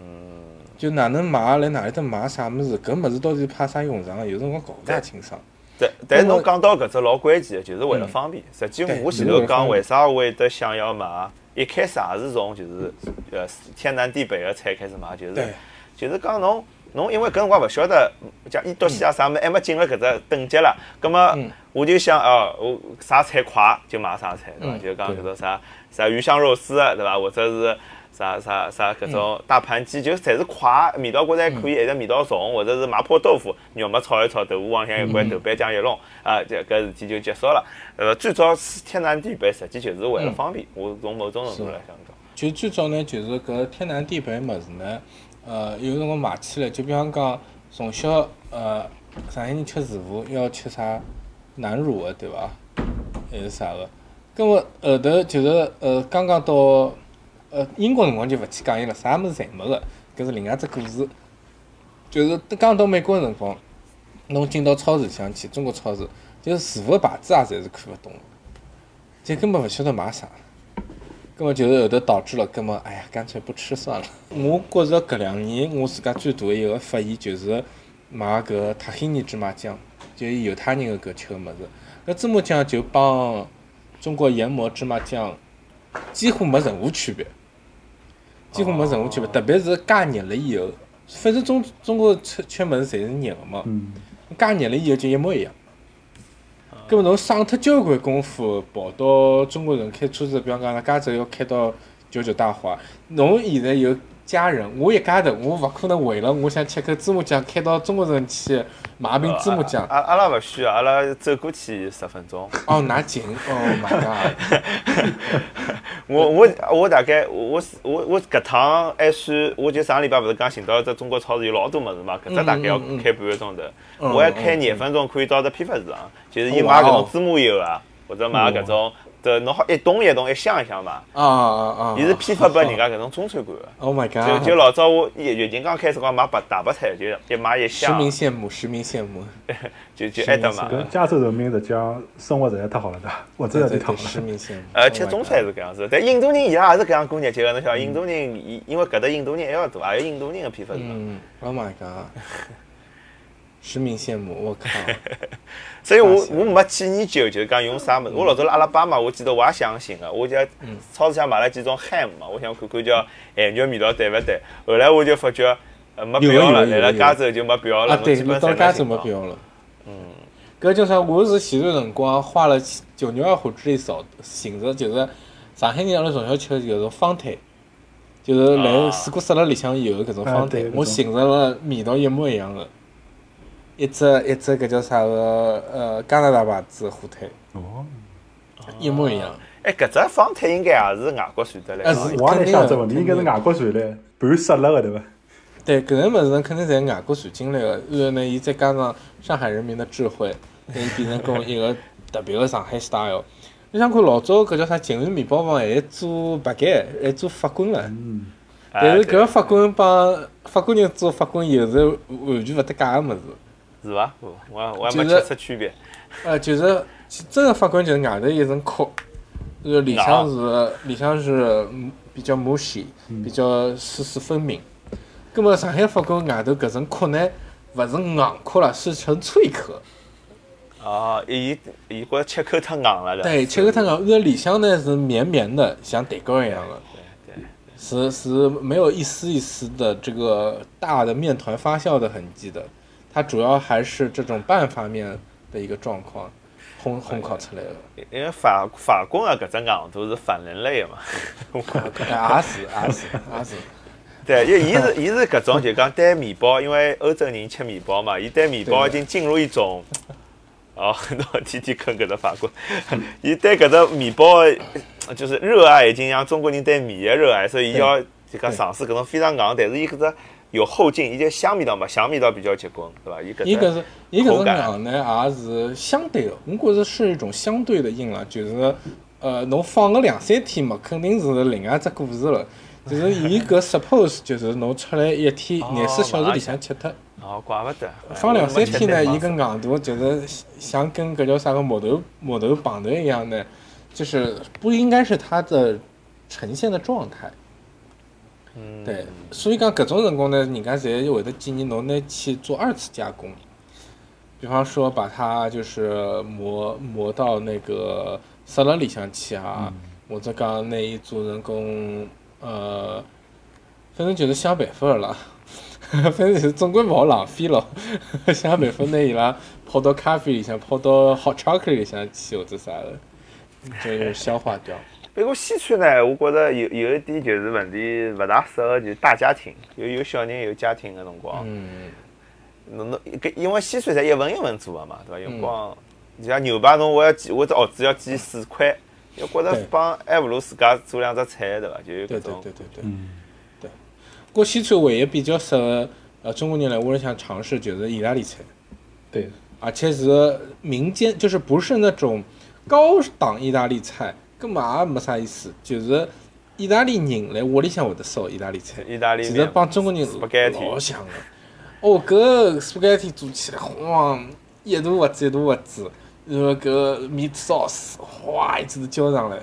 就哪能买，辣哪里搭买啥物事，搿物事到底派啥用场，有辰光搞勿大清爽。但但是侬讲到搿只老关键的，就是为了方便。实际我前头讲为啥会得想要买，一开始也是从就是呃天南地北的菜开始买，就是就是讲侬侬因为搿辰光勿晓得讲伊到西啊啥物事，还没进入搿只等级了，葛么嗯我就想哦，我啥菜快就买啥菜，对伐？嗯就讲搿对种啥啥鱼香肉丝，对伐？或者是啥啥啥搿种大盘鸡，就侪是快，味道觉着还可以，还是味道重，或者是麻婆豆腐，肉末炒一炒，豆腐往向一掼，豆瓣酱一弄，啊，这搿事体就结束了。呃，最早是天南地北，实际就是为了方便。我从某种程度来讲讲，就最早呢，就是搿天南地北物事呢，呃，有辰光买起来，就比方讲，从小呃，上海人吃豆腐要吃啥南乳个，对伐？还是啥个？葛末后头就是呃，刚刚到呃英国辰光就勿去讲伊了，啥物事侪没个，搿是另外只故事。就是刚到美国的辰光，侬进到超市里向去，中国超市，就是豆腐牌子也侪是看勿懂，就根本勿晓得买啥。根本就是后头导致了，根本哎呀，干脆不吃算了。*laughs* 我觉着搿两年我自家最大的一个发现就是买搿塔希尼芝麻酱，就是犹太人的搿吃个物事。搿芝麻酱就帮中国研磨芝麻酱几乎没任何区别，几乎没任何区别。特别是加热了以后，反正中中国吃吃物事侪是热个嘛，嗯，加热了以后就一模一样。葛末侬省脱交关功夫，跑到中国人开车子，比方讲，加州要开到九九大华，侬现在有家人，我一家头，我勿可能为了我想吃口芝麻酱，开到中国城去买瓶芝麻酱。阿阿拉勿需要，阿拉走过去十分钟。哦，*laughs* 拿紧，Oh my god！*laughs* 我我我大概我我我搿趟还算，我就上礼拜勿是刚寻到一只中国超市有老多物事嘛，搿只大概要开半个钟头。嗯我还开廿分钟可以到只批发市场，就是伊哇哦买搿种芝麻油啊，或者买搿种，对，侬好一桶一桶一箱一箱买。啊啊啊！伊是批发拨人家搿种中餐馆的。*laughs* Oh my god！就老早我疫疫情刚开始光买白大白菜，就一买一箱实箱，名羡慕，实名羡慕。*laughs* 就就爱得买。搿加州人民实际上生活实在太好了对对对，实在太好了。实名羡慕。呃，Oh 吃中餐是搿样子，但印度人伊拉也是搿样过日节个，侬晓得，印度人伊因为搿搭印度人还要多，还有印度人个批发市场。嗯，Oh my god！*laughs* 实名羡慕，我靠！*laughs* 所以我我没去研究，就是讲用啥物事。我老早辣阿拉巴马，我记得我也相信个，我就嗯超市上买了几种 ham 嘛，我想看看叫咸肉味道对勿对。后来我就发觉，呃，没必要了，来了加州就没必要了，啊，对，到加州没没必要了。嗯，搿就啥？我是前段辰光花了九牛二虎之力找寻着，就是上海人阿拉从小吃的搿种方腿，就是来啊水果沙拉里向有搿种啊方腿，我寻着了味道一模一样的。一只一只搿叫啥个呃加拿大牌子的火腿，哦，一模一样。哎，搿只方腿应该也是外国传得来我也在想问题，应该是外国传来，半杀了个对伐？对，搿眼物事肯定侪外国传进来个，然后呢，伊再加上上海人民的智慧，变成搿一个 *laughs* 特别个上海 style。你想看老早搿叫啥锦源面包房还做白干，还做法棍了。嗯，但是搿个个法棍帮法国人做法棍又是完全勿搭界个物事。是伐？我我我还没就是吃出区别。*laughs* 呃，就是真个法官就是外头一层壳，然后里向是里向是嗯比较 mushy，比较丝丝分明。那么上海法官外头搿层壳呢，勿是硬壳了，是成脆壳。哦，伊伊觉着切口太硬了，对切口太硬，然后里向呢是绵绵的，像蛋糕一样的，对对。是是没有一丝一丝的这个大的面团发酵的痕迹的。它主要还是这种半发面的一个状况，烘烘烤出来的。因为法法棍啊搿只硬度是反人类的嘛。*laughs* 也是也是也是。对，因为伊是伊是搿种就讲对面包，因为欧洲人吃面包嘛，伊对面包已经进入一种，哦，*laughs* 侬天天啃搿只法棍，伊对搿只面包就是热爱，已经像中国人对米的热爱，所以伊要就讲尝试搿种非常硬，但是伊搿只有后劲，伊就香味道嘛，香味道比较结棍，对伐？伊搿只伊搿是伊搿是硬呢，也是相对的，我觉着是一种相对的硬了，就是呃，侬放个两三天嘛，肯定是另外一只故事了。就是伊搿 *laughs* suppose 就是侬出来一天哦廿四小时里向吃脱，哦，怪勿得。放两三天呢，伊跟搿硬度就是像跟搿叫啥个木头木头棒头一样呢，就是不应该是它的呈现的状态。嗯对，所以讲搿种辰光呢，人家侪会得建议侬拿去做二次加工，比方说把它就是磨磨到那个沙拉里向去啊，或者讲拿伊做成功呃，反正就是想办法了啦。反正就是总归勿好浪费咯，想办法拿伊拉泡到咖啡里向，泡到 hot chocolate 里向去或者啥的，就是 *laughs* 消化掉。不过西餐呢，我觉着有有一点就是问题勿大适合就是大家庭，有有小人有家庭个辰光，嗯，侬侬搿因为西餐侪一份一份做个嘛，对伐？有光就像牛排，侬我要煎，我只鹌鹑要煎四块，要觉对着帮还不如自家做两只菜，对伐？就有对对搿种对对对。嗯，不过西餐唯一比较适合呃中国人来屋里向尝试，就是意大利菜，对，而且是民间，就是不是那种高档意大利菜，根本也没啥意思，就是意大利人来屋里向会得烧意大利菜，意大利其实帮中国人老像的。哦，搿斯巴盖蒂做起来，晃，一大盒子一大盒子，然后搿 meat sauce，哗一记头浇上来，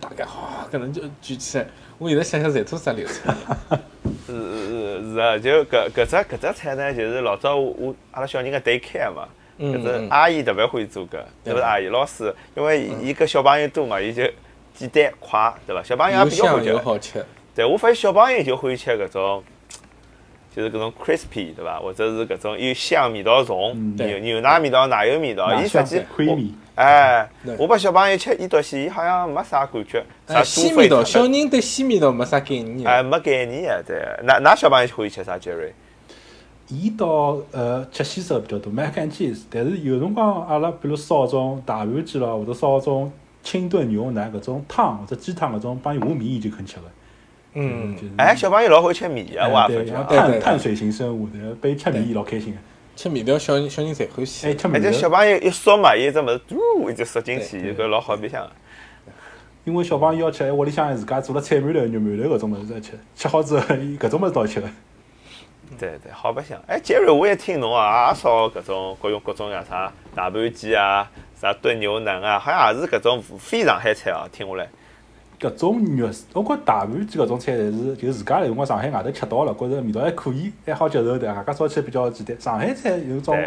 大概哗搿能就举起来，我现在想想馋吐啥流出来。*laughs* 是是是啊，就搿搿只搿只菜呢，就是老早我我阿拉小人个 day care 嘛，嗯搿只嗯阿姨特别欢喜做搿，对勿是阿姨老师，因为伊搿小朋友多嘛，伊就简单快，对伐？小朋友也比较欢喜吃。又好吃。对，我发现小朋友就欢喜吃搿种，就是搿种 crispy，对伐？或者是搿种又香味道重，嗯牛牛奶味道、奶油味道。伊实际，哎，我把小朋友吃伊东西，伊好像没啥感觉，啥哎，西味道，小人对西味道没啥概念。哎没概念啊，对。㑚㑚小朋友欢喜吃啥？Jerry？伊倒呃吃西式比较多，mac and cheese，但是有辰光阿拉比如烧种大盘鸡咯，或者烧种清炖牛腩搿种汤或者鸡汤搿种帮伊下米伊就肯吃了。嗯就是哎，小朋友老欢喜吃米啊，我也发觉。碳碳水型生物，对，被吃米伊老开心个。吃面条，小人小人侪欢哎，喜。吃米的，而且小朋友一缩嘛，伊只物事嘟一就缩进去，对搿老好白相。因为小朋友要吃，哎屋里向自家做了菜馒头、肉馒头搿种物事在吃，吃好之后，伊搿种物事倒吃个。对对，好白相。哎，杰瑞，我也听侬啊，也烧搿种各种各种像啥大盘鸡啊，啥炖牛腩啊，好像也是搿种非上海菜啊，听下来。搿种肉，我觉大盘鸡搿种菜，侪是就自家来辰光上海外头吃到了，觉着味道还可以，还好接受对伐？家烧起来比较简单。上海菜有种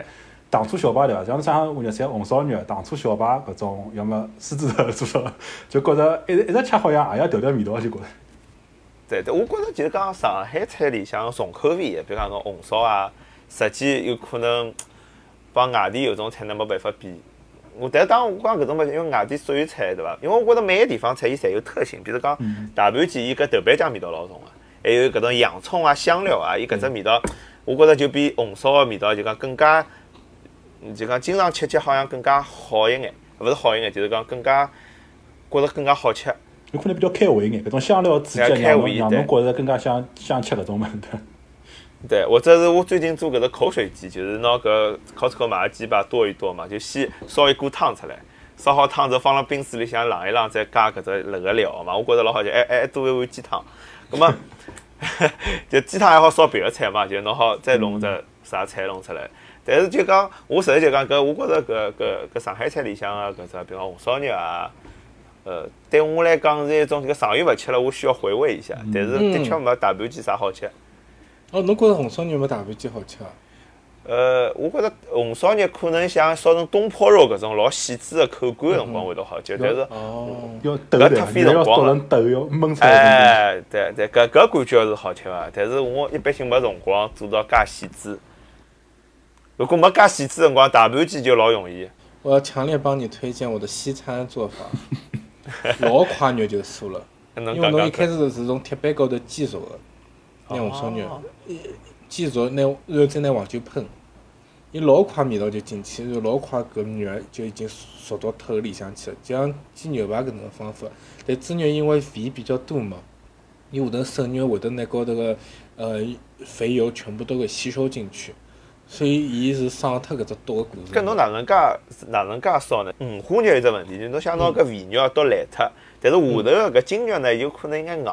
糖醋小排对伐？像像肉菜红烧肉、糖醋小排搿种，要么狮子头做了，就觉着一直一直吃好像也要调调味道，就觉着。对对，我觉着就是讲上海菜里向重口味的，比如讲侬红烧啊，实际有可能帮外地有种菜呢没办法比。我但是当我讲搿种物事，因为外地所有菜对伐？因为我觉着每个地方菜伊侪有特性，比如讲大盘鸡，伊搿豆瓣酱味道老重个，还有搿种洋葱啊、香料啊，伊搿只味道，我觉着就比红烧个味道就讲更加，嗯就讲经常吃吃好像更加好一眼，勿是好一眼，就是讲更加觉着更加好吃。有可能比较开胃一眼，搿种香料刺激让侬胃对让侬觉着更加想想吃搿种物事。对，或者是我最近做搿只口水鸡，就是拿搿 Costco 买个鸡排剁一剁嘛，就先烧一锅汤出来，烧好汤之后放辣冰水里向冷一冷，再加搿只辣个料嘛，我觉着老好吃，还还多一碗鸡汤。葛么 *laughs* 就鸡汤还好烧别个菜嘛，就弄好再弄只啥菜弄出来。但是就讲，我实在就讲搿，我觉着搿搿搿上海菜里向个搿只，比方红烧肉啊，呃，对我来讲是一种这个长远勿吃了，我需要回味一下。但是的确没大盘鸡啥好吃。哦，侬觉着红烧肉没大盘鸡好吃啊？呃，我觉着红烧肉可能像烧成东坡肉搿种老细致的口感个辰光会得好吃，但是哦，要抖的，要剁成抖，要焖出来。哎，对对，搿搿感觉是好吃个，但是我一般性没辰光做到介细致。如果没介细致辰光，大盘鸡就老容易。我要强烈帮你推荐我的西餐做法，*laughs* 老快肉就熟了，因为侬一开始是从铁板高头煎熟的，拿红烧肉，煎熟拿然后再拿黄酒喷，伊老快味道就进去，然后老快搿肉就已经熟到透里向去了，就像煎牛排搿能个方法。但猪肉因为肥比较多嘛，伊下头瘦肉会得拿高头个呃肥油全部都给吸收进去。所以，伊是省脱搿只剁个。搿侬哪能介哪能介烧呢？五花肉有只问题，就侬想拿搿肥肉要剁烂脱，但是下头个搿筋肉呢，有可能应该硬。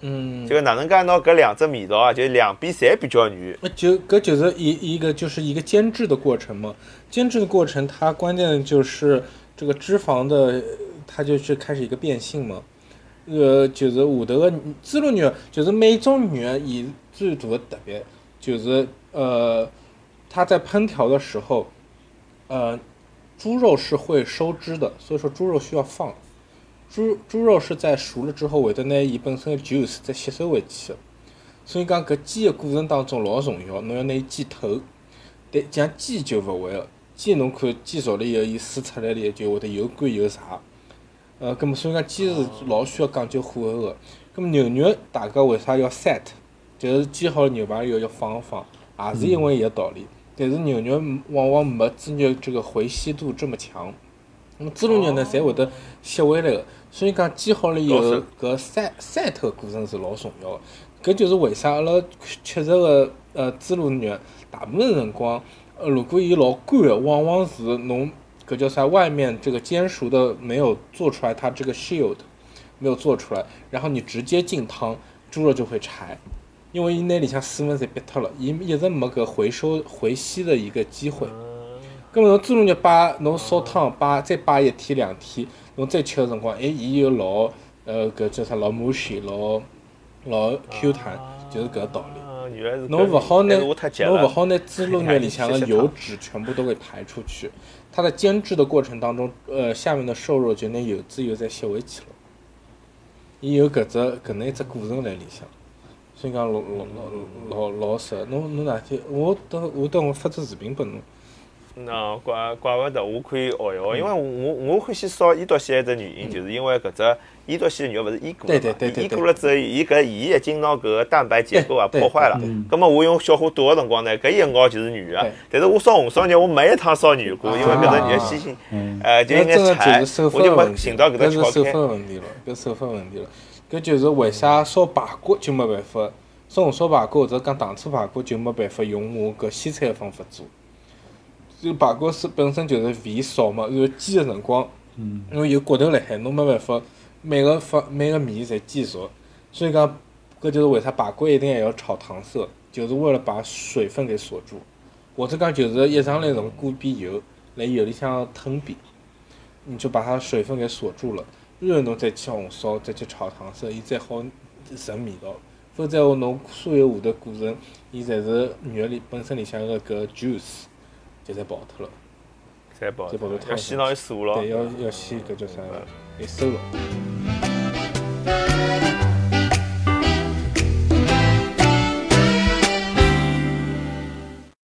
嗯。就哪能介拿搿两只味道啊？就两边侪比较软。那就搿就是一一个就是一个煎制的过程嘛。煎制的过程，它关键就是这个脂肪的，它就是开始一个变性嘛。呃，就是下头个猪肉肉，就是每种肉伊最大的特别就是。呃，它在烹调的时候，呃，猪肉是会收汁的，所以说猪肉需要放。猪猪肉是在熟了之后，会得拿伊本身的 juice 再吸收回去。所以讲搿煎的过程当中老重要，侬要拿伊煎透。但像鸡就勿会了，鸡侬看煎熟了以后，伊水出来了就会得又干又柴。呃，葛末所以讲鸡是老需要讲究火候的。葛末牛肉大家为啥要 set？就是煎好牛排以后要放一放。也是因为一个道理，但是牛肉往往没猪肉这个回吸度这么强。那么猪肉肉呢，侪会得吸回来个，所以讲煎好了以后，搿散散脱过程是老重要个。搿就是为啥阿拉吃着个呃猪肉肉，大部分辰光，呃如果伊老干个，往往是侬搿叫啥？外面这个煎熟的没有做出来，它这个 shield 没有做出来，然后你直接进汤，猪肉就会柴。因为伊拿里向水分侪逼脱了，伊一直没搿回收回吸的一个机会。咁么侬猪肉肉摆侬烧汤摆再摆一天两天，侬再吃个辰光，哎，伊又老呃搿叫啥老 mushy 老老 Q 弹，就是搿道理。侬勿好拿侬勿好拿猪肉肉里向个油脂全部都给排出去，它在煎制的过程当中，呃，下面的瘦肉就拿油脂又再吸回去了。伊有搿只搿能一只过程辣里向。所以讲老老老老老实，侬侬哪天我等我等我发只视频拨侬。那怪怪勿得，我可以学一学，因为我我欢喜烧伊多西一只原因，就是因为搿只伊多西肉勿是腌过嘛，腌过了之后，伊搿盐已经拿搿个蛋白结构啊破坏了。葛末我用小火剁个辰光呢，搿一熬就是软个。但是我烧红烧肉，我没一趟烧软过，因为搿只肉新鲜，呃，就应该柴，我就没寻到搿只巧手法问题了，搿手法问题了。搿就是为啥烧排骨就没办法，烧红烧排骨或者讲糖醋排骨就没办法用我搿西餐个方法做。就排骨是本身就是肥少嘛，然后煎个辰光，因为有骨头辣海，侬没办法每个方每个面侪煎熟。所以讲，搿就是为啥排骨一定还要炒糖色，就是为了把水分给锁住。或者讲就是一上来从锅边油，辣油里向腾边，你就把它水分给锁住了。然后侬再去红烧，再去炒糖色，伊才好成味道。否则话，侬所有下头过程，伊侪是肉里本身里向个搿 juice 就侪跑脱了。侪跑，侪跑脱，要洗脑一收了。对，要要先搿叫啥？一收了。